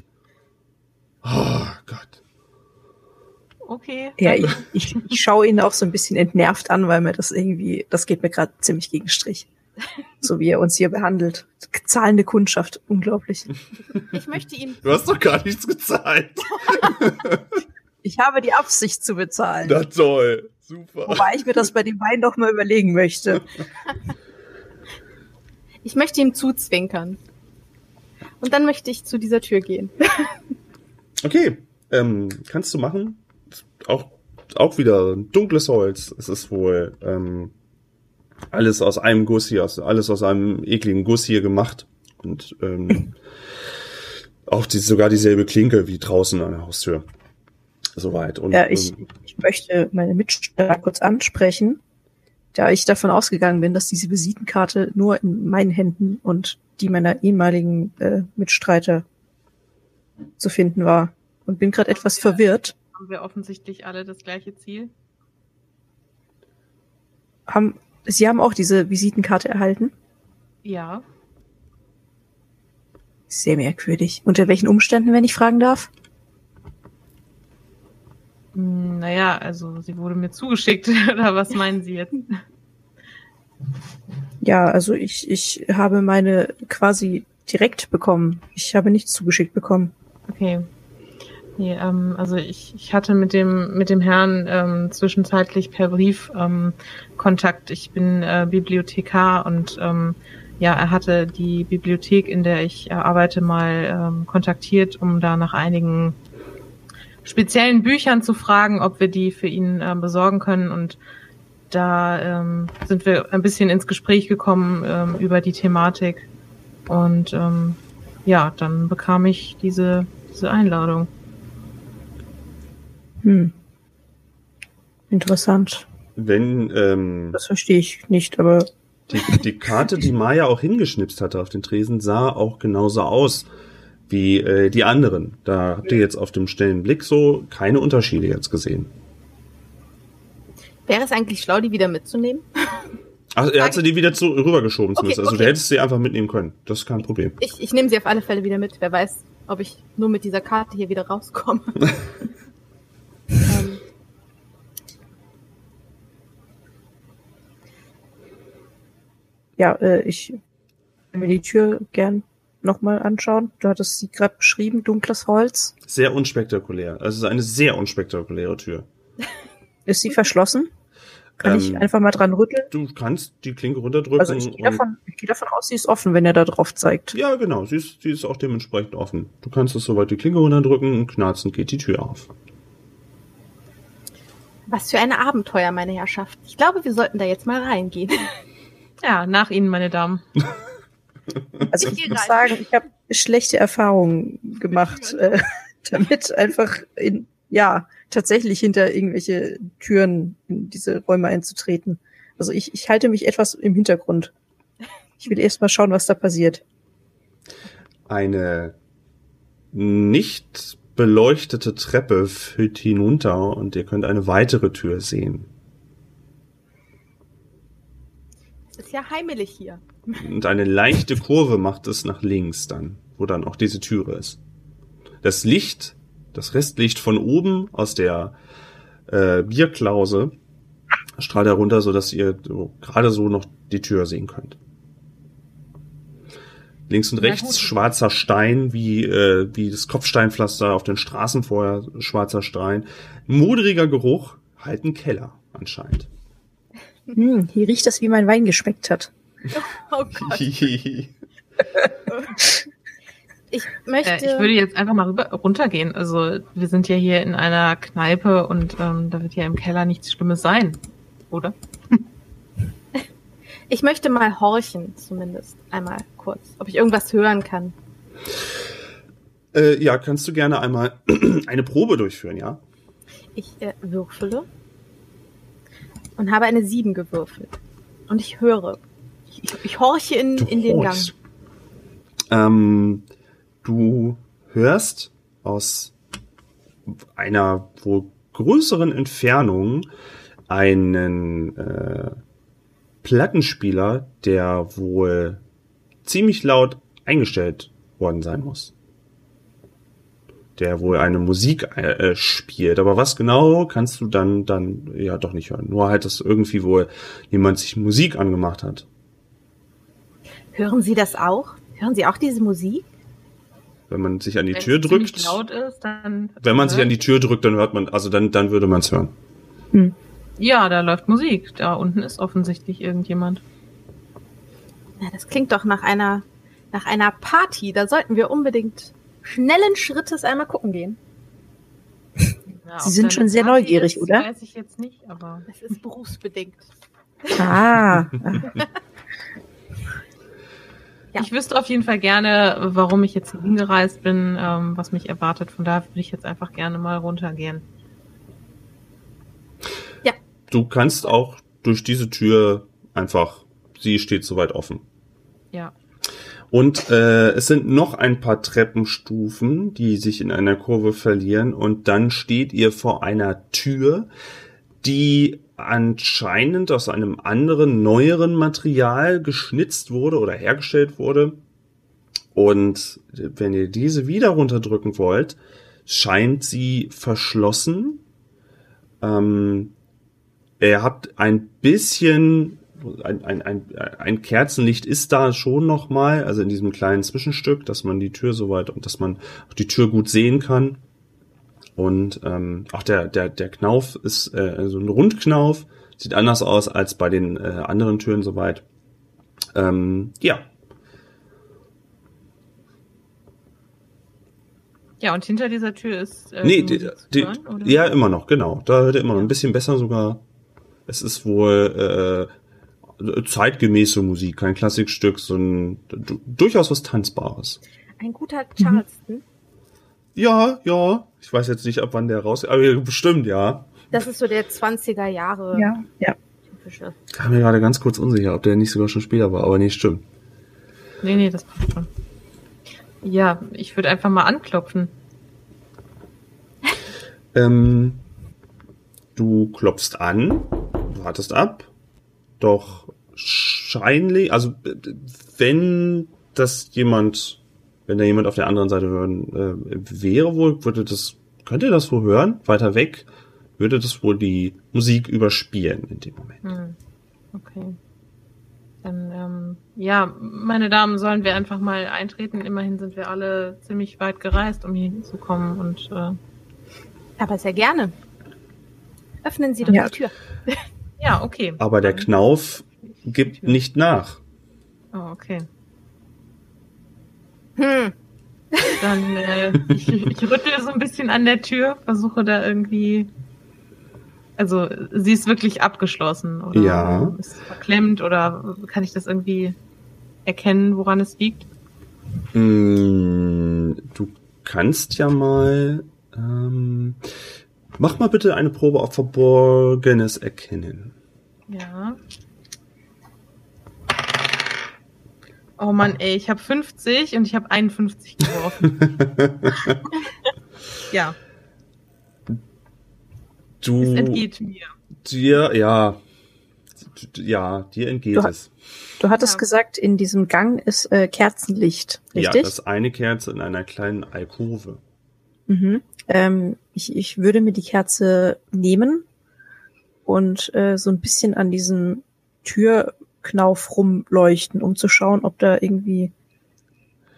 oh Gott. Okay. Ja, ich, ich, ich schaue ihn auch so ein bisschen entnervt an, weil mir das irgendwie, das geht mir gerade ziemlich gegen Strich. So wie er uns hier behandelt. Zahlende Kundschaft, unglaublich. Ich möchte ihm, Du hast doch gar nichts gezahlt. Ich habe die Absicht zu bezahlen. Na toll. Super. Wobei ich mir das bei dem Wein doch mal überlegen möchte. ich möchte ihm zuzwinkern. Und dann möchte ich zu dieser Tür gehen. Okay, ähm, kannst du machen. Auch, auch wieder dunkles Holz. Es ist wohl ähm, alles aus einem Guss hier, aus, alles aus einem ekligen Guss hier gemacht. Und ähm, auch die, sogar dieselbe Klinke wie draußen an der Haustür. Soweit. Und, Ja, ich, ähm, ich möchte meine Mitstreiter kurz ansprechen, da ich davon ausgegangen bin, dass diese Visitenkarte nur in meinen Händen und die meiner ehemaligen äh, Mitstreiter zu finden war. Und bin gerade etwas verwirrt. Haben wir offensichtlich alle das gleiche Ziel? Haben, Sie haben auch diese Visitenkarte erhalten? Ja. Sehr merkwürdig. Unter welchen Umständen, wenn ich fragen darf? Hm, Naja, also sie wurde mir zugeschickt, oder was meinen Sie jetzt? Ja, also ich, ich habe meine quasi direkt bekommen. Ich habe nichts zugeschickt bekommen. Okay. Nee, ähm, also ich, ich hatte mit dem mit dem Herrn ähm, zwischenzeitlich per Brief ähm, Kontakt. Ich bin äh, Bibliothekar und ähm, ja, er hatte die Bibliothek, in der ich äh, arbeite, mal ähm, kontaktiert, um da nach einigen speziellen Büchern zu fragen, ob wir die für ihn äh, besorgen können. Und da ähm, sind wir ein bisschen ins Gespräch gekommen ähm, über die Thematik. Und ähm, ja, dann bekam ich diese, diese Einladung. Hm. Interessant. wenn ähm, Das verstehe ich nicht, aber die, die Karte, die Maya auch hingeschnipst hatte auf den Tresen, sah auch genauso aus wie äh, die anderen. Da habt ihr jetzt auf dem schnellen Blick so keine Unterschiede jetzt gesehen. Wäre es eigentlich schlau, die wieder mitzunehmen? Ach, er hat sie die wieder zu, rübergeschoben Okay, zumindest. Also okay. du hättest sie einfach mitnehmen können. Das ist kein Problem. Ich, ich nehme sie auf alle Fälle wieder mit. Wer weiß, ob ich nur mit dieser Karte hier wieder rauskomme. ja, äh, ich will mir die Tür gern nochmal anschauen. Du hattest sie gerade beschrieben, dunkles Holz. Sehr unspektakulär. Also es ist eine sehr unspektakuläre Tür. Ist sie verschlossen? Kann ich Ähm, einfach mal dran rütteln? Du kannst die Klinke runterdrücken. Also ich gehe davon, ich gehe davon aus, sie ist offen, wenn er da drauf zeigt. Ja, genau. Sie ist, sie ist auch dementsprechend offen. Du kannst es soweit die Klinke runterdrücken und knarzend geht die Tür auf. was für ein Abenteuer, meine Herrschaft. Ich glaube, wir sollten da jetzt mal reingehen. Ja, nach Ihnen, meine Damen. Also Ich muss sagen, ich habe schlechte Erfahrungen gemacht, äh, damit einfach in, ja, tatsächlich hinter irgendwelche Türen in diese Räume einzutreten. Also ich, ich halte mich etwas im Hintergrund. Ich will erst mal schauen, was da passiert. Eine nicht beleuchtete Treppe führt hinunter und ihr könnt eine weitere Tür sehen. Es ist ja heimelig hier. Und eine leichte Kurve macht es nach links dann, wo dann auch diese Türe ist. Das Licht, das Restlicht von oben aus der äh, Bierklause strahlt herunter, so dass ihr gerade so noch die Tür sehen könnt. Links und rechts schwarzer Stein, wie, äh, wie das Kopfsteinpflaster auf den Straßen vorher, schwarzer Stein. Modriger Geruch, halt ein Keller anscheinend. Hm, hier riecht das, wie mein Wein geschmeckt hat. Oh Gott. Ich Äh, möchte. ich würde jetzt einfach mal rüber, runtergehen. Also wir sind ja hier in einer Kneipe und ähm, da wird ja im Keller nichts Schlimmes sein, oder? Ich möchte mal horchen, zumindest einmal kurz, ob ich irgendwas hören kann. Äh, ja, kannst du gerne einmal eine Probe durchführen, ja? Ich äh, würfele und habe eine 7 gewürfelt. Und ich höre. Ich, ich, ich horche in, in den Gang. Ähm, du hörst aus einer wohl größeren Entfernung einen äh, Plattenspieler, der wohl ziemlich laut eingestellt worden sein muss. Der wohl eine Musik äh, spielt. Aber was genau kannst du dann, dann ja doch nicht hören. Nur halt, dass irgendwie wohl jemand sich Musik angemacht hat. Hören Sie das auch? Hören Sie auch diese Musik? Wenn man sich an die Wenn Tür drückt. laut ist, dann. Wenn man sich an die Tür drückt, dann hört man, also dann, dann würde man es hören. Ja, da läuft Musik. Da unten ist offensichtlich irgendjemand. Na, das klingt doch nach einer, nach einer Party. Da sollten wir unbedingt schnellen Schrittes einmal gucken gehen. Ja, Sie sind schon sehr Party neugierig, ist, oder? Weiß ich jetzt nicht, aber. Das ist berufsbedingt. Ah, Ja. Ich wüsste auf jeden Fall gerne, warum ich jetzt hier hingereist bin, ähm, was mich erwartet. Von daher würde ich jetzt einfach gerne mal runtergehen. Du kannst auch durch diese Tür einfach, sie steht soweit offen. Ja. Und äh, es sind noch ein paar Treppenstufen, die sich in einer Kurve verlieren. Und dann steht ihr vor einer Tür, die anscheinend aus einem anderen, neueren Material geschnitzt wurde oder hergestellt wurde. Und wenn ihr diese wieder runterdrücken wollt, scheint sie verschlossen. Ähm, ihr habt ein bisschen ein, ein, ein, ein Kerzenlicht ist da schon noch mal, also in diesem kleinen Zwischenstück, dass man die Tür soweit und dass man auch die Tür gut sehen kann. Und ähm, auch der der der Knauf ist äh, so ein Rundknauf, sieht anders aus als bei den äh, anderen Türen soweit. Ähm, ja, Ja, und hinter dieser Tür ist. Äh, nee, die, die, hören, oder? ja immer noch, genau. Da hört ihr immer noch ein bisschen besser sogar. Es ist wohl äh, zeitgemäße Musik, kein Klassikstück, sondern du- durchaus was Tanzbares. Ein guter Charleston. Ja, ja. Ich weiß jetzt nicht, ab wann der raus. Aber bestimmt, ja. Das ist so der 20er Jahre ja, ja. typische. Ich war mir gerade ganz kurz unsicher, ob der nicht sogar schon später war, aber nee, stimmt. Nee, nee, das passt schon. Ja, ich würde einfach mal anklopfen. Ähm, du klopfst an, wartest ab, doch scheinlich, also äh, wenn das jemand, wenn da jemand auf der anderen Seite hören äh, wäre wohl, würde das, könnte das wohl hören, weiter weg, würde das wohl die Musik überspielen in dem Moment. Hm. Okay. Dann, ähm, ja, meine Damen, sollen wir einfach mal eintreten. Immerhin sind wir alle ziemlich weit gereist, um hier hinzukommen und äh, Aber sehr gerne. Öffnen Sie doch Ja. die Tür. ja, okay. Aber der Knauf gibt nicht nach. Oh, okay. Hm. Dann äh, ich, ich rüttle so ein bisschen an der Tür, versuche da irgendwie. Also sie ist wirklich abgeschlossen oder Ja. ist verklemmt oder kann ich das irgendwie erkennen, woran es liegt? Mm, Du kannst ja mal. Ähm, mach mal bitte eine Probe auf Verborgenes erkennen. Ja. Oh Mann, ey, ich habe 50 und ich habe 51 geworfen. ja, Du, es entgeht mir. dir, ja, ja, dir entgeht Du es. Du hattest Ja. gesagt, in diesem Gang ist äh, Kerzenlicht, Ja, richtig? das ist eine Kerze in einer kleinen Alkove. Mhm. Ähm, ich, ich würde mir die Kerze nehmen und äh, so ein bisschen an diesem Türknauf rumleuchten, um zu schauen, ob da irgendwie,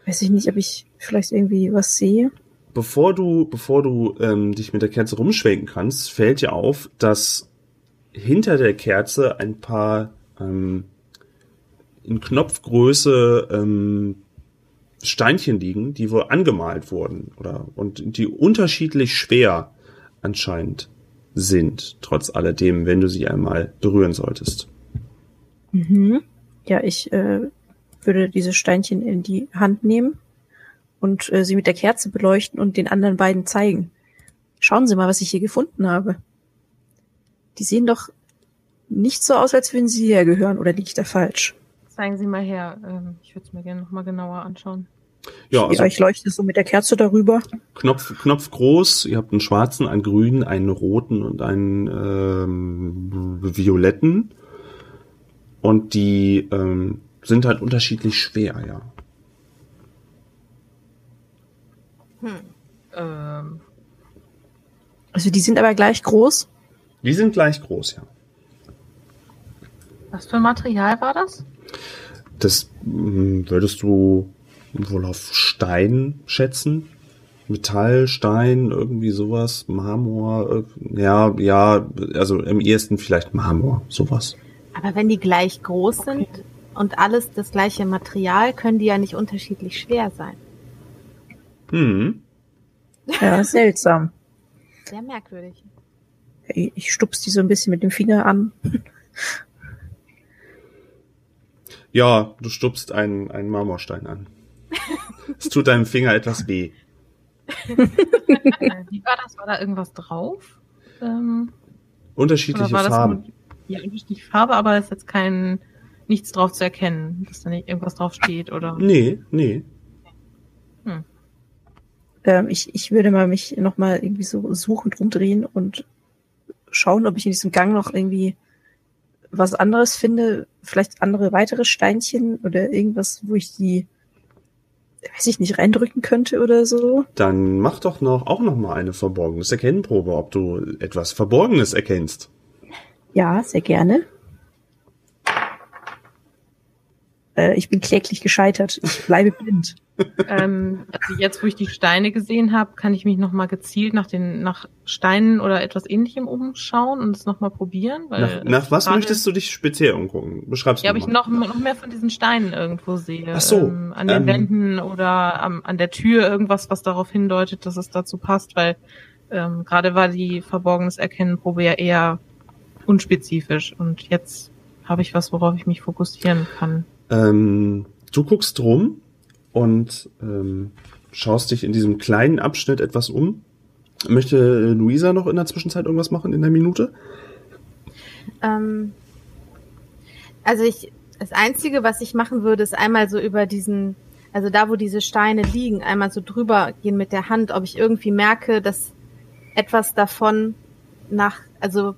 weiß ich nicht, ob ich vielleicht irgendwie was sehe. Bevor du, bevor du ähm, dich mit der Kerze rumschwenken kannst, fällt dir auf, dass hinter der Kerze ein paar ähm, in Knopfgröße ähm, Steinchen liegen, die wohl angemalt wurden oder und die unterschiedlich schwer anscheinend sind, trotz alledem, wenn du sie einmal berühren solltest. Mhm. Ja, ich äh, würde diese Steinchen in die Hand nehmen und äh, sie mit der Kerze beleuchten und den anderen beiden zeigen. Schauen Sie mal, was ich hier gefunden habe. Die sehen doch nicht so aus, als würden sie hierher gehören, oder liege ich da falsch? Zeigen Sie mal her. Ähm, ich würde es mir gerne nochmal genauer anschauen. Ja, ja, also ich leuchte so mit der Kerze darüber. Knopf, Knopf groß, ihr habt einen schwarzen, einen grünen, einen roten und einen ähm, violetten. Und die ähm, sind halt unterschiedlich schwer, ja. Ähm, Also die sind aber gleich groß. Die sind gleich groß, ja. was für ein Material war das? Das mh, würdest du wohl auf Stein schätzen? Metall, Stein, irgendwie sowas, Marmor, ja, ja, also im ehesten vielleicht Marmor, sowas. Aber wenn die gleich groß sind und alles das gleiche Material, können die ja nicht unterschiedlich schwer sein. Hm. Ja, seltsam. Sehr merkwürdig. Ich stups die so ein bisschen mit dem Finger an. Ja, du stupst einen, einen Marmorstein an. Es tut deinem Finger etwas weh. Wie war das? War da irgendwas drauf? Ähm, Unterschiedliche Farben. Ja, unterschiedliche Farbe, aber ist jetzt kein, nichts drauf zu erkennen, dass da nicht irgendwas drauf steht oder. Nee, nee. Ähm, ich, ich würde mal mich nochmal irgendwie so suchend rumdrehen und schauen, ob ich in diesem Gang noch irgendwie was anderes finde. Vielleicht andere weitere Steinchen oder irgendwas, wo ich die, weiß ich nicht, reindrücken könnte oder so. Dann mach doch noch auch noch mal eine verborgenes Erkennenprobe, ob du etwas Verborgenes erkennst. Ja, sehr gerne. Äh, ich bin kläglich gescheitert. Ich bleibe blind. Ähm, also jetzt, wo ich die Steine gesehen habe, kann ich mich nochmal gezielt nach den nach Steinen oder etwas ähnlichem umschauen und es nochmal probieren. Weil Nach, nach was möchtest du dich speziell umgucken? Beschreib's Ja, mir ob ich noch, noch mehr von diesen Steinen irgendwo sehe. Ach so, Ähm, an den ähm, Wänden oder am, an der Tür irgendwas, was darauf hindeutet, dass es dazu passt, weil ähm, gerade war die verborgenes Erkennenprobe ja eher unspezifisch und jetzt habe ich was, worauf ich mich fokussieren kann. Ähm, du guckst rum und ähm, schaust dich in diesem kleinen Abschnitt etwas um. Möchte Luisa noch in der Zwischenzeit irgendwas machen in der Minute? Ähm, also ich, das Einzige, was ich machen würde, ist einmal so über diesen, also da, wo diese Steine liegen, einmal so drüber gehen mit der Hand, ob ich irgendwie merke, dass etwas davon nach, also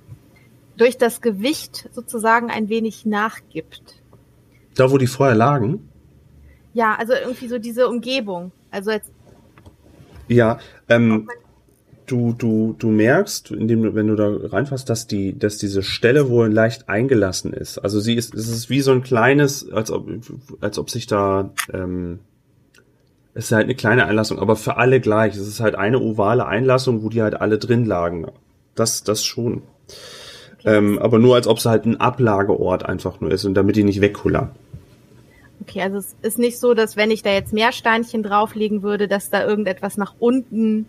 durch das Gewicht sozusagen ein wenig nachgibt. Da, wo die vorher lagen? Ja, also irgendwie so diese Umgebung. Also jetzt, Ja, ähm, du, du, du merkst, indem du, wenn du da reinfasst, dass die, dass diese Stelle wohl leicht eingelassen ist. Also sie ist, es ist wie so ein kleines, als ob, als ob sich da, ähm, es ist halt eine kleine Einlassung, aber für alle gleich. Es ist halt eine ovale Einlassung, wo die halt alle drin lagen. Das, das schon. Ähm, aber nur als ob es halt ein Ablageort einfach nur ist und damit die nicht wegkullern. okay, also es ist nicht so, dass wenn ich da jetzt mehr Steinchen drauflegen würde, dass da irgendetwas nach unten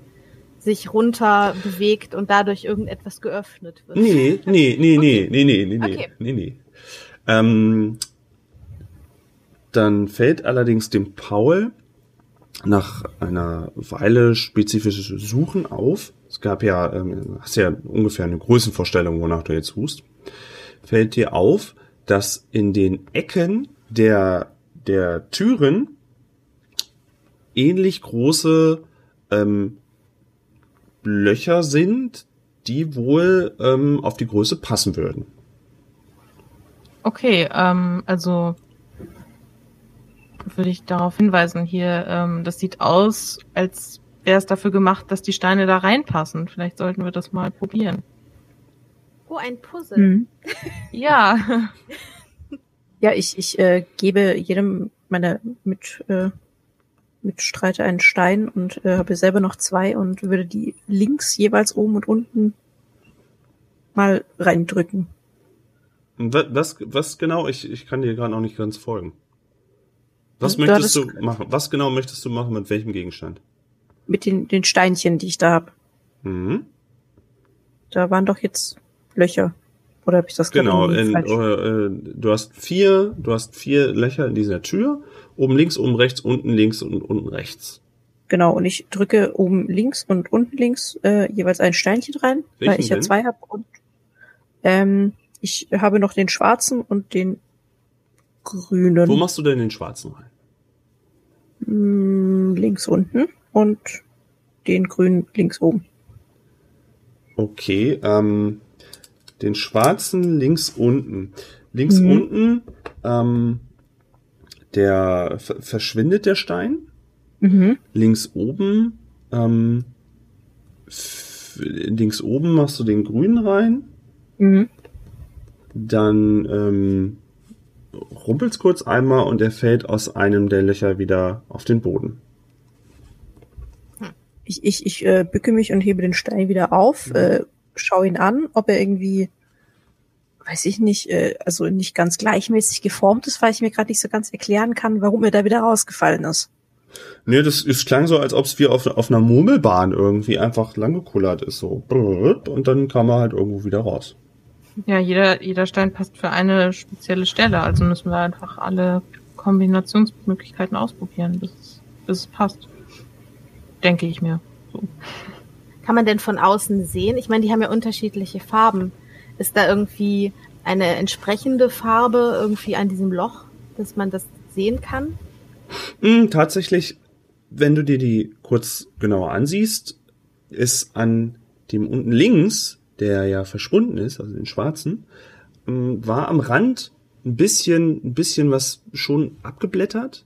sich runter bewegt und dadurch irgendetwas geöffnet wird. Nee, nee, nee, nee, nee, nee, nee, nee, Okay. nee, nee. Ähm, dann fällt allerdings dem Paul nach einer Weile spezifisches Suchen auf. Gab ja, ähm, hast ja ungefähr eine Größenvorstellung, wonach du jetzt suchst. Fällt dir auf, dass in den Ecken der, der Türen ähnlich große ähm, Löcher sind, die wohl ähm, auf die Größe passen würden. Okay, ähm, also würde ich darauf hinweisen, hier, ähm, das sieht aus, als wäre es dafür gemacht, dass die Steine da reinpassen. Vielleicht sollten wir das mal probieren. Oh, ein Puzzle. Hm. Ja, Ja, ich, ich äh, gebe jedem meiner mit, äh, Mitstreiter einen Stein und äh, habe selber noch zwei und würde die links jeweils oben und unten mal reindrücken. Was, was genau? Ich, ich kann dir gerade noch nicht ganz folgen. Was Du möchtest du machen? Was genau möchtest du machen mit welchem Gegenstand? Mit den, den Steinchen, die ich da hab. Mhm. Da waren doch jetzt Löcher. Oder habe ich das Genau, in, äh, du hast vier, du hast vier Löcher in dieser Tür. Oben links, oben rechts, unten links und unten rechts. Genau, und ich drücke oben links und unten links äh, jeweils ein Steinchen rein, weil Welchen ich ja denn? zwei habe. Und ähm, ich habe noch den schwarzen und den grünen. Wo machst du denn den schwarzen rein? mh, links unten und den grünen links oben. Okay, ähm, den schwarzen links unten. Links Mhm. unten, ähm, der ver- verschwindet der Stein. Mhm. Links oben, ähm, links oben machst du den grünen rein. Mhm. Dann ähm, rumpelt's kurz einmal und er fällt aus einem der Löcher wieder auf den Boden. Ich, ich, ich äh, bücke mich und hebe den Stein wieder auf, äh, schaue ihn an, ob er irgendwie, weiß ich nicht, äh, also nicht ganz gleichmäßig geformt ist, weil ich mir gerade nicht so ganz erklären kann, warum er da wieder rausgefallen ist. Nee, das, es klang so, als ob es wie auf, auf einer Murmelbahn irgendwie einfach langgekullert ist. So. Und dann kam er halt irgendwo wieder raus. Ja, jeder, jeder Stein passt für eine spezielle Stelle. Also müssen wir einfach alle Kombinationsmöglichkeiten ausprobieren, bis bis es passt. Denke ich mir. So. Kann man denn von außen sehen? Ich meine, die haben ja unterschiedliche Farben. Ist da irgendwie eine entsprechende Farbe irgendwie an diesem Loch, dass man das sehen kann? Hm, tatsächlich, wenn du dir die kurz genauer ansiehst, ist an dem unten links, der ja verschwunden ist, also den schwarzen, ähm, war am Rand ein bisschen, ein bisschen was schon abgeblättert,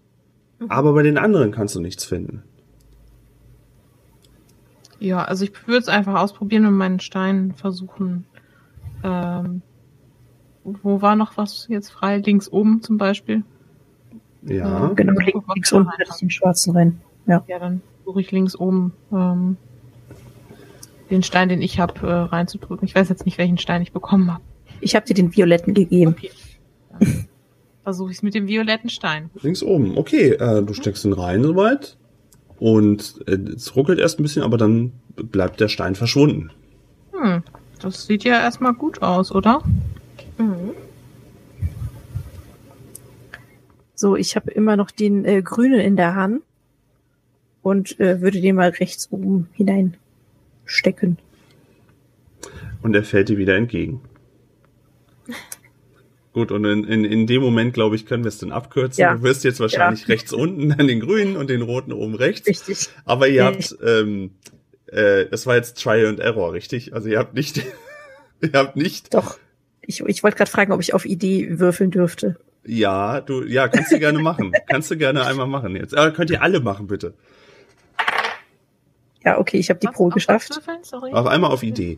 aber bei den anderen kannst du nichts finden. Ja, also ich würde es einfach ausprobieren und meinen Stein versuchen. Ähm, wo war noch was jetzt frei? Links oben zum Beispiel. Ja. Ja. Genau, links, links unten hatte ich den schwarzen rein. Ja. Ja, dann suche ich links oben ähm, den Stein, den ich habe, äh, reinzudrücken. Ich weiß jetzt nicht, welchen Stein ich bekommen habe. Ich habe dir den violetten gegeben. Okay. Dann versuche ich es mit dem violetten Stein. Links oben. Okay, äh, du steckst ihn rein soweit. Und äh, es ruckelt erst ein bisschen, aber dann bleibt der Stein verschwunden. Hm, das sieht ja erstmal gut aus, oder? Mhm. So, ich habe immer noch den äh, grünen in der Hand und äh, würde den mal rechts oben hineinstecken. Und er fällt dir wieder entgegen. Gut, und in, in, in dem Moment, glaube ich, können wir es dann abkürzen. Ja. Du wirst jetzt wahrscheinlich Ja. rechts unten an den grünen und den roten oben rechts. Richtig. Aber ihr habt, ähm, äh, das war jetzt Try and Error, richtig? Also ihr habt nicht, ihr habt nicht, Doch. Ich, ich wollte gerade fragen, ob ich auf Idee würfeln dürfte. ja, du, ja, kannst du gerne machen. kannst du gerne einmal machen jetzt. Aber könnt ihr alle machen, bitte. Ja, okay, ich habe die? Pro Auf geschafft. Auch einmal auf Idee.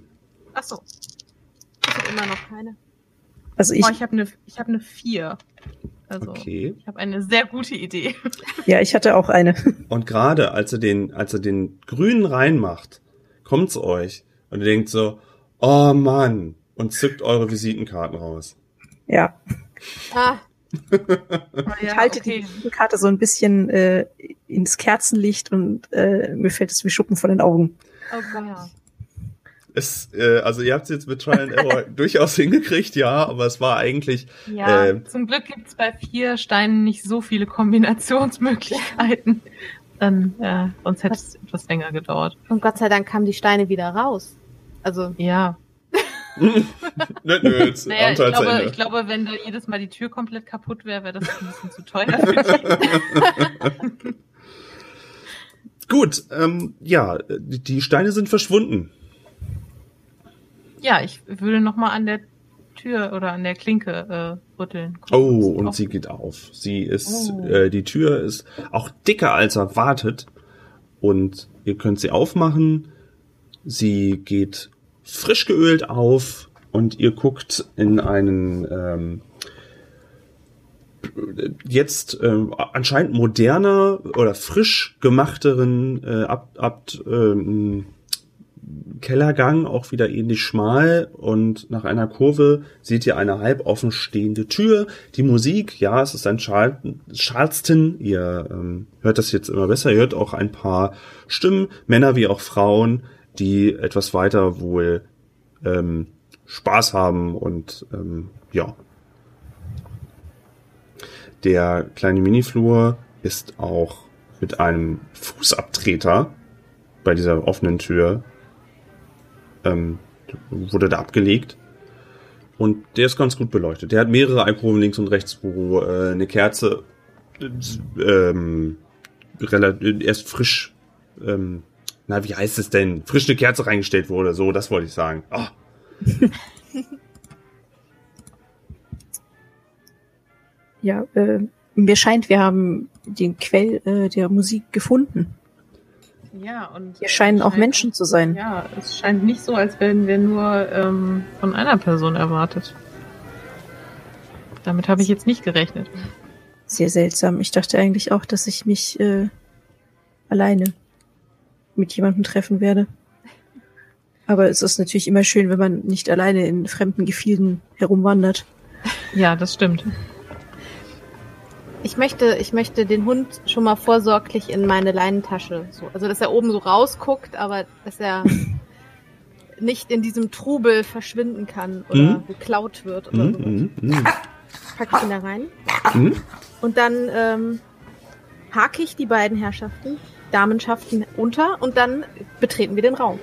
Achso. Ich habe immer noch keine. Also ich, Oh, ich habe eine ich hab ne 4. Also, Okay. ich habe eine sehr gute Idee. ja, ich hatte auch eine. Und gerade als er den, als er den grünen reinmacht, kommt's euch und ihr denkt so, oh Mann, und zückt eure Visitenkarten raus. ja, Ah, ich halte okay. die Karte so ein bisschen äh, ins Kerzenlicht und äh, mir fällt es wie Schuppen von den Augen. Oh Gott. Es, äh, also ihr habt es jetzt mit Trial and Error durchaus hingekriegt, ja, aber es war eigentlich, Ja, Ähm. zum Glück gibt's bei vier Steinen nicht so viele Kombinationsmöglichkeiten. Dann, äh, sonst hätte es etwas länger gedauert. und Gott sei Dank kamen die Steine wieder raus. Also, Ja. nö, nö, jetzt Naja, ich glaube, Ende. ich glaube, wenn da jedes Mal die Tür komplett kaputt wäre, wäre das ein bisschen zu teuer für die. Gut, ähm, ja, die, die Steine sind verschwunden. Ja, ich würde noch mal an der Tür oder an der Klinke äh, rütteln. Oh, und sie geht auf. Sie ist, Oh. äh, die Tür ist auch dicker als erwartet. Und ihr könnt sie aufmachen. Sie geht frisch geölt auf und ihr guckt in einen ähm, jetzt ähm, anscheinend moderner oder frisch gemachteren äh, ab, ab ähm, Kellergang, auch wieder ähnlich schmal und nach einer Kurve seht ihr eine halb offen stehende Tür. Die Musik, ja, es ist ein Charl Charleston. Ihr ähm, hört das jetzt immer besser. Ihr hört auch ein paar Stimmen, Männer wie auch Frauen, die etwas weiter wohl ähm, Spaß haben und ähm, ja. Der kleine Miniflur ist auch mit einem Fußabtreter bei dieser offenen Tür ähm, wurde da abgelegt. Und der ist ganz gut beleuchtet. Der hat mehrere Alkoven links und rechts, wo äh, eine Kerze äh, ähm, erst frisch, ähm, na, wie heißt es denn? Frisch eine Kerze reingestellt wurde, so, das wollte ich sagen. Oh. Ja, äh, mir scheint, wir haben den Quell äh, der Musik gefunden. Ja, und. Hier scheinen auch scheint- Menschen zu sein. Ja, es scheint nicht so, als wären wir nur ähm, von einer Person erwartet. Damit habe ich jetzt nicht gerechnet. Sehr seltsam. Ich dachte eigentlich auch, dass ich mich äh, alleine mit jemandem treffen werde. Aber es ist natürlich immer schön, wenn man nicht alleine in fremden Gefilden herumwandert. Ja, das stimmt. Ich möchte, ich möchte den Hund schon mal vorsorglich in meine Leinentasche. So, also, dass er oben so rausguckt, aber dass er nicht in diesem Trubel verschwinden kann oder Mhm. geklaut wird oder Mhm, so. mhm, mhm. Pack ich ihn da rein. Mhm. Und dann ähm, hake ich die beiden Herrschaften, Damenschaften unter und dann betreten wir den Raum.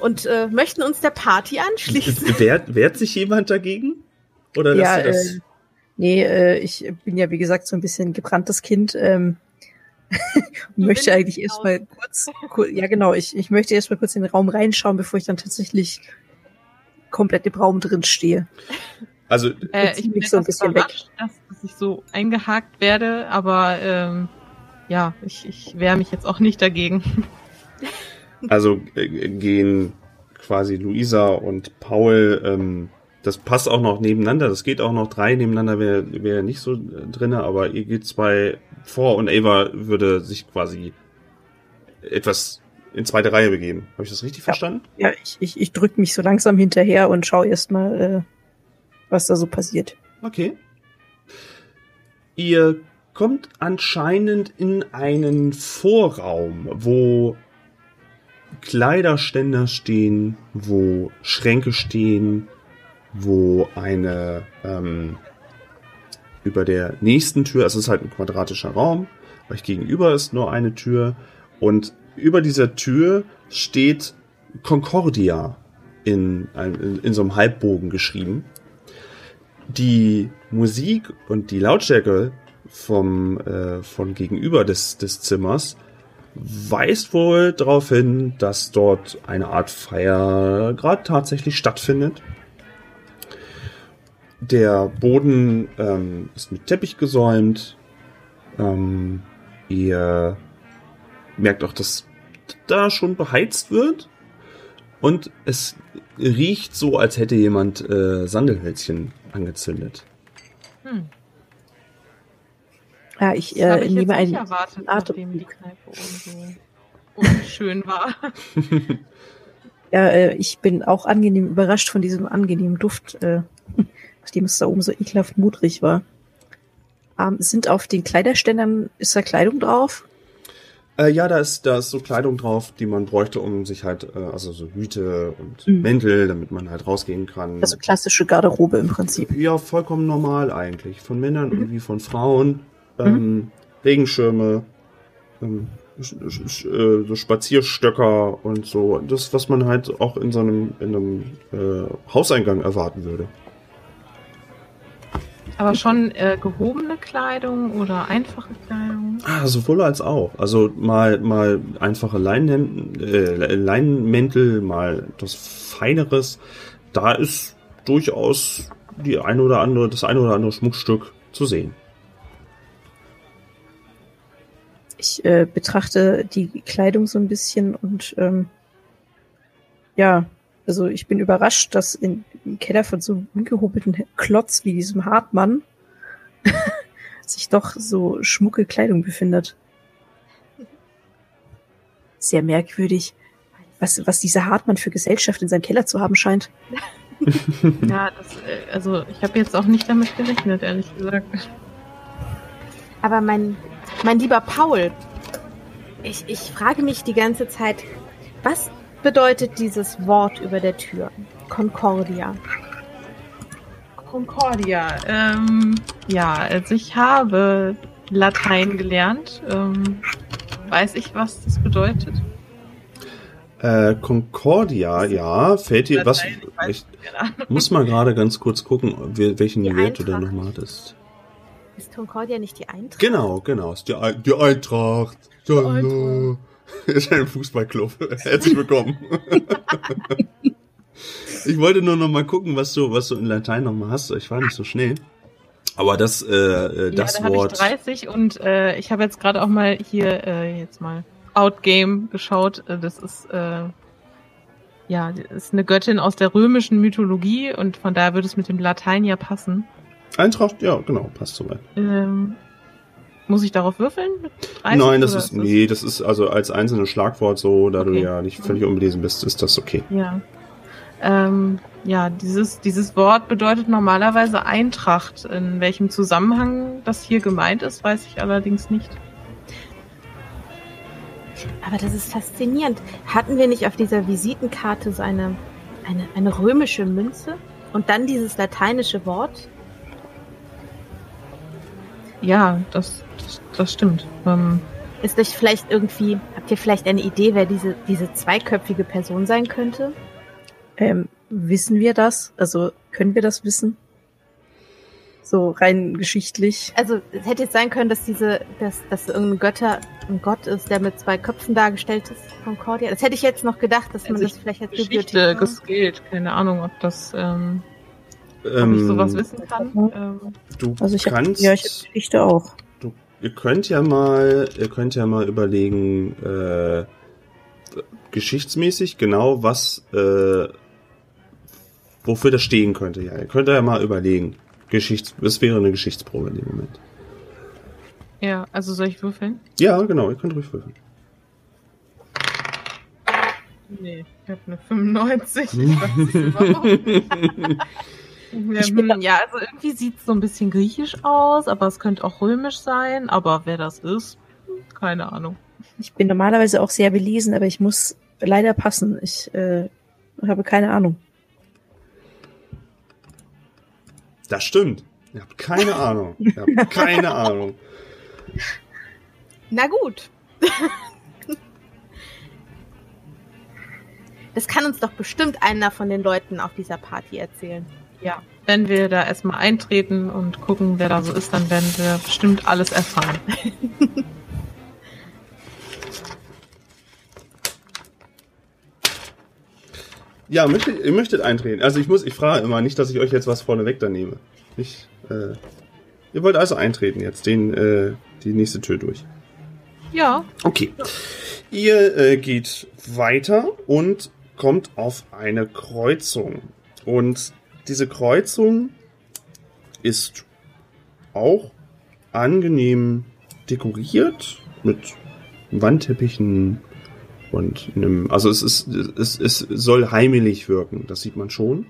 Und äh, möchten uns der Party anschließen. Wehrt, wehrt sich jemand dagegen? Oder Ja, lässt du das? äh, nee, äh, ich bin ja, wie gesagt, so ein bisschen gebranntes Kind. Ähm, möchte eigentlich nicht erstmal kurz, kur ja genau, ich, ich möchte erstmal kurz in den Raum reinschauen, bevor ich dann tatsächlich komplett im Raum drin stehe. Also, Äh, ich bin so ein bisschen überrascht, dass, dass ich so eingehakt werde, aber ähm, ja, ich, ich wehre mich jetzt auch nicht dagegen. also äh, gehen quasi Luisa und Paul, ähm, das passt auch noch nebeneinander, das geht auch noch drei nebeneinander, wäre wär nicht so äh, drinne, aber ihr geht zwei vor und Ava würde sich quasi etwas in zweite Reihe begeben. Habe ich das richtig verstanden? Ja, ich, ich, ich drück mich so langsam hinterher und schaue erstmal, äh, was da so passiert. Okay. Ihr kommt anscheinend in einen Vorraum, wo Kleiderständer stehen, wo Schränke stehen, wo eine ähm, über der nächsten Tür, also es ist halt ein quadratischer Raum, euch gegenüber ist nur eine Tür und über dieser Tür steht Concordia in, in, in so einem Halbbogen geschrieben die Musik und die Lautstärke vom äh, von gegenüber des des Zimmers weist wohl darauf hin, dass dort eine Art Feier gerade tatsächlich stattfindet. Der Boden ähm, ist mit Teppich gesäumt. Ähm, ihr merkt auch, dass da schon beheizt wird. Und es riecht so, als hätte jemand äh, Sandelhölzchen angezündet. Hm. Ja, ich, Das äh, ich nehme jetzt nicht einen erwartet, Atem- nachdem die Kneipe so unschön war. Ja, äh, ich bin auch angenehm überrascht von diesem angenehmen Duft, äh, nachdem es da oben so ekelhaft mudrig war. Ähm, sind auf den Kleiderständern, ist da Kleidung drauf? Äh, ja, da ist, da ist so Kleidung drauf, die man bräuchte, um sich halt, äh, also so Hüte und Mhm. Mäntel, damit man halt rausgehen kann. Also klassische Garderobe im Prinzip. ja, vollkommen normal eigentlich. Von Männern und wie von Frauen. Ähm, Regenschirme, ähm, sch- sch- sch- äh, so Spazierstöcker und so. Das, was man halt auch in so einem, in einem äh, Hauseingang erwarten würde. Aber schon äh, gehobene Kleidung oder einfache Kleidung? Ah, sowohl als auch. Also mal, mal einfache Leinenhemden, äh, Leinenmäntel, mal etwas Feineres. Da ist durchaus die eine oder andere, das eine oder andere Schmuckstück zu sehen. Ich äh, betrachte die Kleidung so ein bisschen und ähm, ja, also ich bin überrascht, dass in, im Keller von so einem ungehobelten Klotz wie diesem Hartmann sich doch so schmucke Kleidung befindet. Sehr merkwürdig, was, was dieser Hartmann für Gesellschaft in seinem Keller zu haben scheint. Ja, das, äh, also ich habe jetzt auch nicht damit gerechnet, ehrlich gesagt. Aber mein, mein lieber Paul, ich, ich frage mich die ganze Zeit, was bedeutet dieses Wort über der Tür? Concordia. Concordia. Ähm, ja, also ich habe Latein gelernt. Ähm, weiß ich, was das bedeutet? Äh, Concordia, ja, fällt dir was? Ich muss mal gerade ganz kurz gucken, wel- welchen Die Wert du da Eintracht. nochmal hattest. Ist Concordia nicht die Eintracht? Genau, genau. Ist die, Ein- die Eintracht. Hallo. Ist ein Fußballclub. Herzlich willkommen. ich wollte nur noch mal gucken, was du, was du in Latein noch mal hast. Ich war nicht so schnell. Aber das, äh, äh, das ja, da habe ich Wort. 30 und äh, ich habe jetzt gerade auch mal hier äh, jetzt mal Outgame geschaut. Äh, Das ist äh, ja ist eine Göttin aus der römischen Mythologie und von daher würde es mit dem Latein ja passen. Eintracht, ja, genau, passt soweit. Ähm, muss ich darauf würfeln? Mit 30 Nein, das ist, nee, das ist also als einzelnes Schlagwort so, da du Okay. ja nicht völlig unbelesen bist, ist das okay. Ja. Ähm, ja, dieses, dieses Wort bedeutet normalerweise Eintracht. In welchem Zusammenhang das hier gemeint ist, weiß ich allerdings nicht. Aber das ist faszinierend. Hatten wir nicht auf dieser Visitenkarte so eine, eine, eine römische Münze und dann dieses lateinische Wort? Ja, das, das, das stimmt. Ähm, Ist euch vielleicht irgendwie, habt ihr vielleicht eine Idee, wer diese, diese zweiköpfige Person sein könnte? Ähm, wissen wir das? Also können wir das wissen? So rein geschichtlich. Also es hätte jetzt sein können, dass diese, dass, dass irgendein Götter ein Gott ist, der mit zwei Köpfen dargestellt ist, Concordia. Das hätte ich jetzt noch gedacht, dass man Also das vielleicht als Geschichte Bibliothek. geskillt. Keine Ahnung, ob das, ähm, ob ich Ähm, sowas wissen kann. Ähm, Du Also ich habe kannst, ja, ich hab Geschichte auch. du, ihr könnt ja mal, ihr könnt ja mal überlegen, äh, geschichtsmäßig genau was, äh, wofür das stehen könnte. Ja, ihr könnt ja mal überlegen. Geschichts, das wäre eine Geschichtsprobe in dem Moment. ja, also soll ich würfeln? Ja, genau, ihr könnt ruhig würfeln. Nee, ich habe eine 95. Hm. Ich weiß nicht warum. Ja, Ich bin hm, ja, also irgendwie sieht es so ein bisschen griechisch aus, aber es könnte auch römisch sein. Aber wer das ist, keine Ahnung. Ich bin normalerweise auch sehr belesen, aber ich muss leider passen. Ich äh, habe keine Ahnung. Das stimmt. Ihr habt keine Ahnung. Ihr habt keine Ahnung. Na gut. Das kann uns doch bestimmt einer von den Leuten auf dieser Party erzählen. Ja, wenn wir da erstmal eintreten und gucken, wer da so ist, dann werden wir bestimmt alles erfahren. Ja, möchtet, ihr möchtet eintreten. Also ich muss, ich frage immer nicht, dass ich euch jetzt was vorneweg da nehme. Ich, äh, ihr wollt also eintreten jetzt, den, äh, die nächste Tür durch. Ja, Okay. Ihr äh, geht weiter und kommt auf eine Kreuzung. Und diese Kreuzung ist auch angenehm dekoriert mit Wandteppichen und einem, also es ist, es, es soll heimelig wirken, das sieht man schon.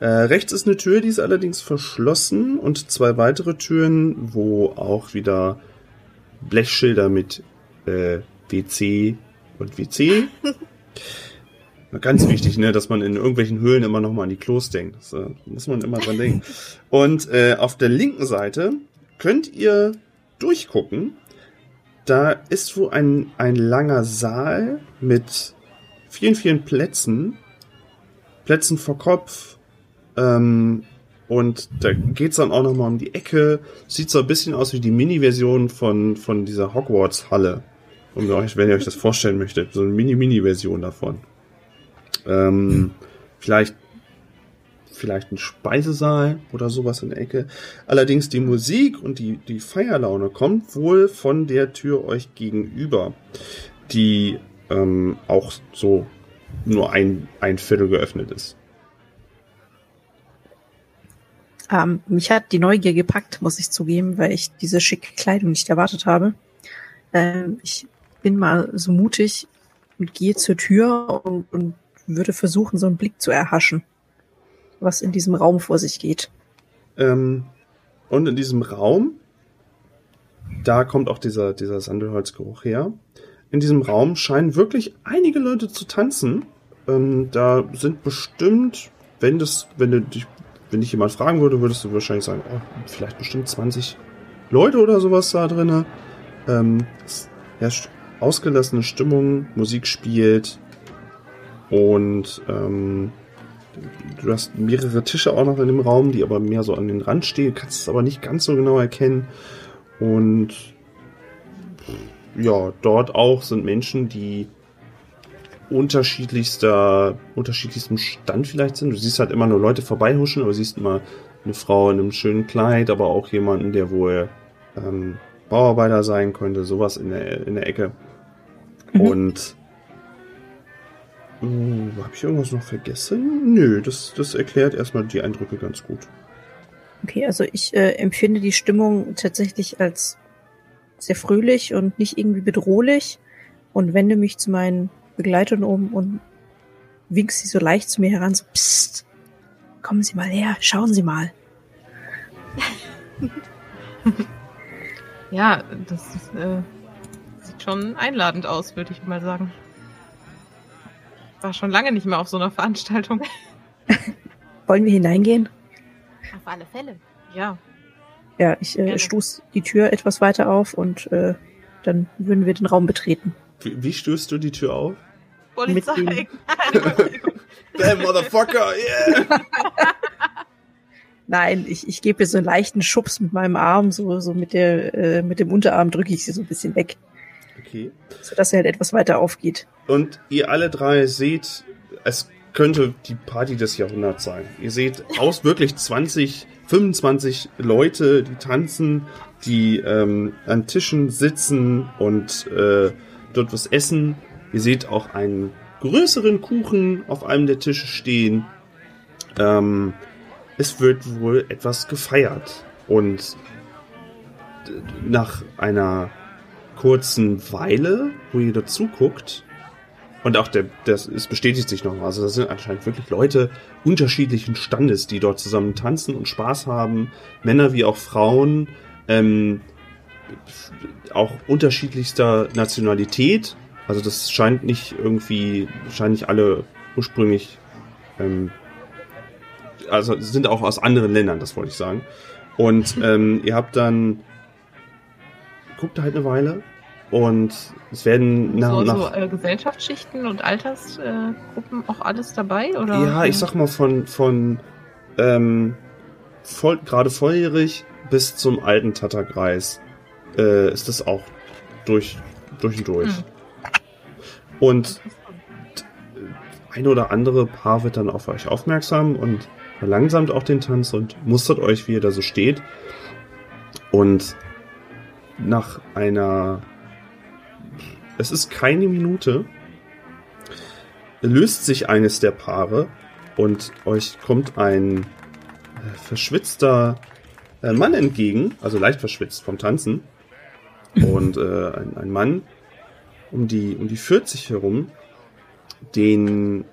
Äh, rechts ist eine Tür, die ist allerdings verschlossen und zwei weitere Türen, wo auch wieder Blechschilder mit äh, WC und WC. Ganz wichtig, ne, dass man in irgendwelchen Höhlen immer noch mal an die Klos denkt. Das äh, muss man immer dran denken. Und äh, auf der linken Seite könnt ihr durchgucken. Da ist wo ein, ein langer Saal mit vielen, vielen Plätzen. Plätzen vor Kopf. Ähm, und da geht's dann auch noch mal um die Ecke. Sieht so ein bisschen aus wie die Mini-Version von, von dieser Hogwarts-Halle. Um wenn ihr euch das vorstellen möchtet. So eine Mini-Mini-Version davon. Ähm, vielleicht, vielleicht ein Speisesaal oder sowas in der Ecke. Allerdings die Musik und die, die Feierlaune kommt wohl von der Tür euch gegenüber, die ähm, auch so nur ein, ein Viertel geöffnet ist. Ähm, mich hat die Neugier gepackt, muss ich zugeben, weil ich diese schicke Kleidung nicht erwartet habe. Ähm, ich bin mal so mutig und gehe zur Tür und, und würde versuchen, so einen Blick zu erhaschen, was in diesem Raum vor sich geht. Ähm, und in diesem Raum, da kommt auch dieser, dieser Sandelholzgeruch her. In diesem Raum scheinen wirklich einige Leute zu tanzen. Ähm, da sind bestimmt, wenn das, wenn du dich, wenn dich jemand fragen würde, würdest du wahrscheinlich sagen, oh, vielleicht bestimmt 20 Leute oder sowas da drinne. Ähm, es herrscht ausgelassene Stimmung, Musik spielt und ähm, du hast mehrere Tische auch noch in dem Raum, die aber mehr so an den Rand stehen, kannst es aber nicht ganz so genau erkennen. Und ja, dort auch sind Menschen, die unterschiedlichster, unterschiedlichstem Stand vielleicht sind. Du siehst halt immer nur Leute vorbeihuschen, aber siehst immer eine Frau in einem schönen Kleid, aber auch jemanden, der wohl ähm, Bauarbeiter sein könnte, sowas in der, in der Ecke. Mhm. Und uh, habe ich irgendwas noch vergessen? Nö, das, das erklärt erstmal die Eindrücke ganz gut. Okay, also ich äh, empfinde die Stimmung tatsächlich als sehr fröhlich und nicht irgendwie bedrohlich und wende mich zu meinen Begleitern um und wink sie so leicht zu mir heran, so Psst, kommen Sie mal her, schauen Sie mal. Ja, das ist, äh, sieht schon einladend aus, würde ich mal sagen. War schon lange nicht mehr auf so einer Veranstaltung. Wollen wir hineingehen? Auf alle Fälle. Ja, Ja, ich äh, Gerne. stoß die Tür etwas weiter auf und äh, dann würden wir den Raum betreten. Wie, wie stößt du die Tür auf? Polizei. Damn, Motherfucker, yeah! Nein, ich, ich gebe ihr so einen leichten Schubs mit meinem Arm, so, so mit der, äh, mit dem Unterarm drücke ich sie so ein bisschen weg, Okay. sodass sie halt etwas weiter aufgeht. Und ihr alle drei seht, es könnte die Party des Jahrhunderts sein. Ihr seht aus wirklich 20, 25 Leute, die tanzen, die ähm, an Tischen sitzen und äh, dort was essen. Ihr seht auch einen größeren Kuchen auf einem der Tische stehen. Ähm, es wird wohl etwas gefeiert. Und nach einer kurzen Weile, wo ihr dazu guckt, und auch der, das, es bestätigt sich noch. Also das sind anscheinend wirklich Leute unterschiedlichen Standes, die dort zusammen tanzen und Spaß haben. Männer wie auch Frauen, ähm, auch unterschiedlichster Nationalität. Also das scheint nicht irgendwie, scheint nicht alle ursprünglich, ähm, also sind auch aus anderen Ländern, das wollte ich sagen. Und ähm, ihr habt dann, guckt halt eine Weile und es werden nach so, und nach so äh, Gesellschaftsschichten und Altersgruppen Gruppen auch alles dabei? Oder? Ja, ich sag mal von, von ähm, voll, gerade volljährig bis zum alten Tatterkreis äh, ist das auch durch, durch und durch. Hm. Und ein oder andere Paar wird dann auf euch aufmerksam und verlangsamt auch den Tanz und mustert euch, wie ihr da so steht. Und nach einer, es ist keine Minute, löst sich eines der Paare und euch kommt ein äh, verschwitzter äh, Mann entgegen, also leicht verschwitzt vom Tanzen. Und äh, ein, ein Mann um die, um die 40 herum, den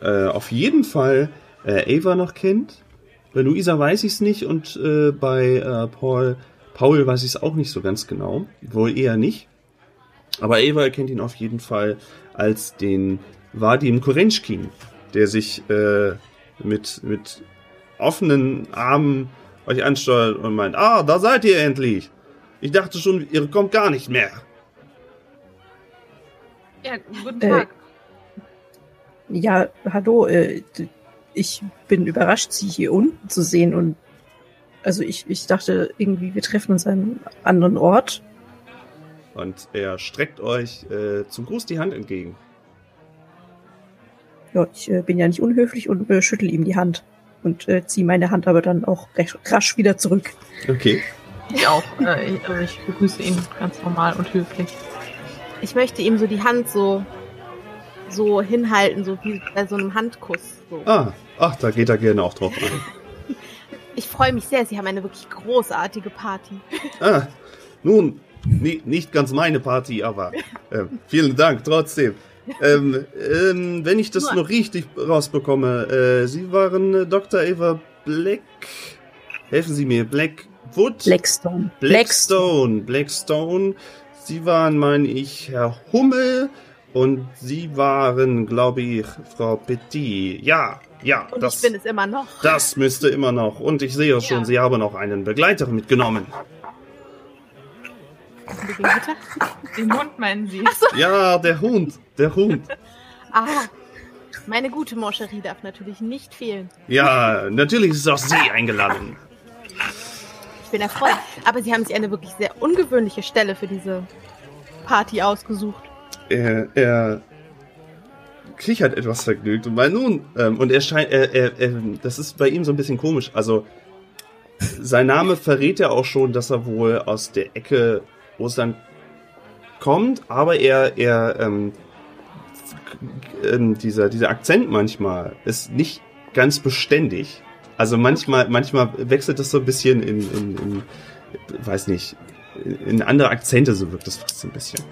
äh, auf jeden Fall äh, Ava noch kennt. Bei Luisa weiß ich es nicht und äh, bei äh, Paul, Paul weiß ich es auch nicht so ganz genau. Wohl eher nicht. Aber Ava erkennt ihn auf jeden Fall als den Vadim Korenschkin, der sich äh, mit, mit offenen Armen euch ansteuert und meint, ah, da seid ihr endlich. Ich dachte schon, ihr kommt gar nicht mehr. Ja, guten Äh, Tag. Ja, hallo, äh, ich bin überrascht, Sie hier unten zu sehen und also ich, ich dachte irgendwie, wir treffen uns an einem anderen Ort. Und er streckt euch äh, zum Gruß die Hand entgegen. Ja, ich äh, bin ja nicht unhöflich und äh, schüttel ihm die Hand und äh, ziehe meine Hand aber dann auch recht rasch wieder zurück. Okay. Ich auch. Äh, ich, also ich begrüße ihn ganz normal und höflich. Ich möchte ihm so die Hand so, so hinhalten, so wie bei so einem Handkuss. So. Ah, ach, da geht er gerne auch drauf ein. Ich freue mich sehr, Sie haben eine wirklich großartige Party. Ah, nun, nie, nicht ganz meine Party, aber äh, vielen Dank trotzdem. Ähm, ähm, wenn ich das Nur- noch richtig rausbekomme, äh, Sie waren äh, Dr. Eva Black. Helfen Sie mir, Blackwood? Blackstone. Blackstone. Blackstone. Sie waren, meine ich, Herr Hummel. Und Sie waren, glaube ich, Frau Petit. Ja, ja, Und das, ich bin es immer noch. das müsste immer noch. Und ich sehe schon, Ja. Sie haben auch einen Begleiter mitgenommen. Den Hund meinen Sie? Ja, der Hund, der Hund. Ah, Meine gute Moncherie darf natürlich nicht fehlen. Ja, natürlich ist auch Sie eingeladen. Ich bin erfreut. Aber Sie haben sich eine wirklich sehr ungewöhnliche Stelle für diese Party ausgesucht. Er, er kichert etwas vergnügt und meint nun, ähm, und er scheint, er, er, das ist bei ihm so ein bisschen komisch. Also, sein Name verrät ja auch schon, dass er wohl aus der Ecke Russland kommt, aber er, er, ähm, ähm, dieser, dieser Akzent manchmal ist nicht ganz beständig. Also manchmal, manchmal wechselt das so ein bisschen in, in, in weiß nicht, in andere Akzente, so wirkt das fast so ein bisschen.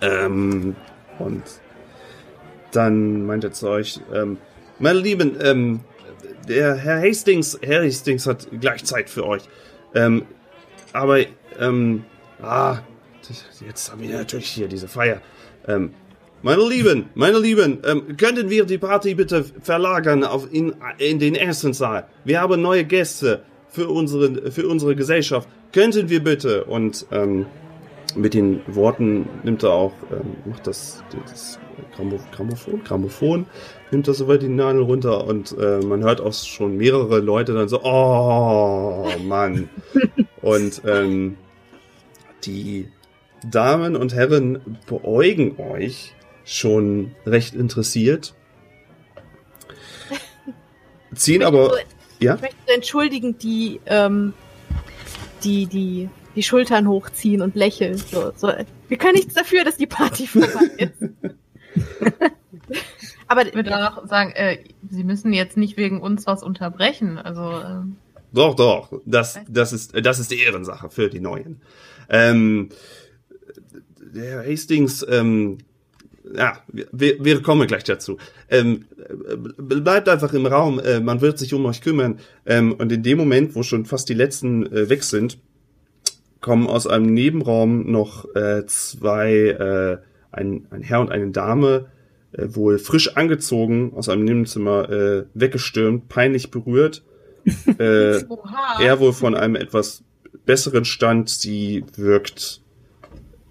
Ähm, und dann meint er zu euch, ähm, meine Lieben, ähm, der Herr Hastings, Herr Hastings hat gleich Zeit für euch. Ähm, aber, ähm, ah, jetzt haben wir natürlich hier diese Feier. Ähm, meine Lieben, meine Lieben, ähm, könnten wir die Party bitte verlagern auf in, in den ersten Saal? Wir haben neue Gäste für unsere, für unsere Gesellschaft. Könnten wir bitte? Und ähm, mit den Worten nimmt er auch, ähm, macht das, das Grammophon, Grammophon, nimmt das über die Nadel runter und äh, man hört auch schon mehrere Leute dann so, oh Mann. und ähm, die Damen und Herren beäugen euch schon recht interessiert. Ziehen aber, so, ja? Ich möchte entschuldigen, die, ähm, die, die, die Schultern hochziehen und lächeln. So, so. Wir können nichts dafür, dass die Party vorbei ist. Aber ich würde auch sagen, äh, Sie müssen jetzt nicht wegen uns was unterbrechen. Also ähm, doch, doch. Das, das ist, das ist die Ehrensache für die Neuen. Ähm, der Hastings, ähm, ja, wir, wir kommen gleich dazu. Ähm, bleibt einfach im Raum. Äh, man wird sich um euch kümmern. Ähm, und in dem Moment, wo schon fast die letzten äh, weg sind, kommen aus einem Nebenraum noch äh, zwei, äh, ein, ein Herr und eine Dame, äh, wohl frisch angezogen, aus einem Nebenzimmer äh, weggestürmt, peinlich berührt. äh, er wohl von einem etwas besseren Stand. Sie wirkt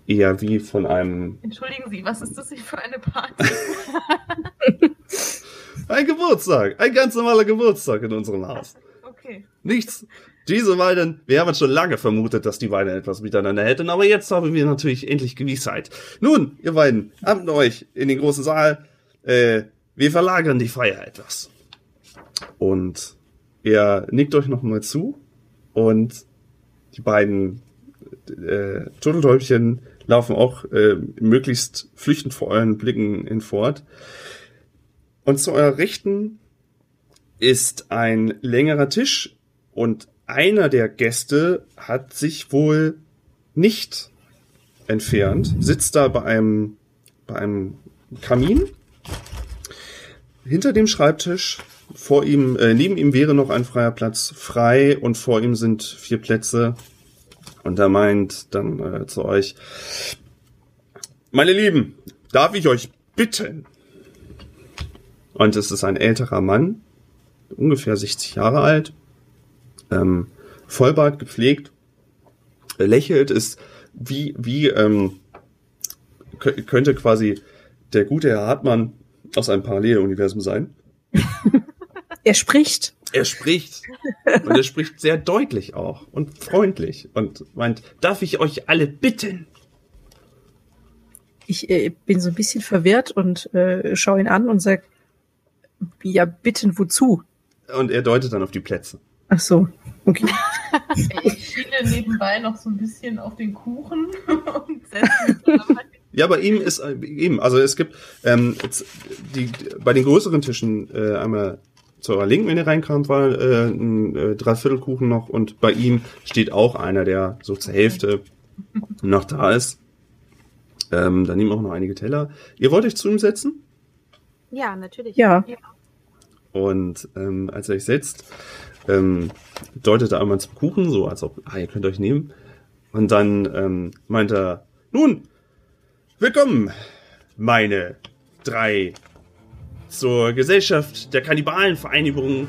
eher wie von einem. Entschuldigen Sie, was ist das hier für eine Party? ein Geburtstag, ein ganz normaler Geburtstag in unserem Haus. Okay. Nichts. Diese beiden, wir haben schon lange vermutet, dass die beiden etwas miteinander hätten, aber jetzt haben wir natürlich endlich Gewissheit. Nun, ihr beiden, amt euch in den großen Saal. Äh, wir verlagern die Feier etwas. Und er nickt euch nochmal zu und die beiden äh, Turteltäubchen laufen auch äh, möglichst flüchtend vor euren Blicken hinfort. Und zu eurer Rechten ist ein längerer Tisch und einer der Gäste hat sich wohl nicht entfernt, sitzt da bei einem, bei einem Kamin hinter dem Schreibtisch. Vor ihm, äh, neben ihm wäre noch ein freier Platz frei und vor ihm sind vier Plätze. Und er meint dann äh, zu euch, meine Lieben, darf ich euch bitten? Und es ist ein älterer Mann, ungefähr 60 Jahre alt, ähm, Vollbart gepflegt, lächelt, ist wie, wie, ähm, könnte quasi der gute Herr Hartmann aus einem Paralleluniversum sein. er spricht. Er spricht. Und er spricht sehr deutlich auch und freundlich und meint, darf ich euch alle bitten? Ich äh, bin so ein bisschen verwirrt und äh, schaue ihn an und sag, ja, bitten wozu? Und er deutet dann auf die Plätze. Ach so, okay. ich schiele nebenbei noch so ein bisschen auf den Kuchen und setze mich ja, bei ihm ist eben, also es gibt ähm, die bei den größeren Tischen äh, einmal zu eurer Linken, wenn ihr reinkamt, war äh, ein äh, Dreiviertelkuchen noch und bei ihm steht auch einer, der so zur Hälfte noch da ist. Ähm, da nehmen auch noch einige Teller. Ihr wollt euch zu ihm setzen? Ja, natürlich. Ja. Und ähm, als er euch setzt, ähm, deutet er einmal zum Kuchen, so als ob, ah, ihr könnt euch nehmen. Und dann ähm, meint er, nun, willkommen, meine drei zur Gesellschaft der Kannibalenvereinigung.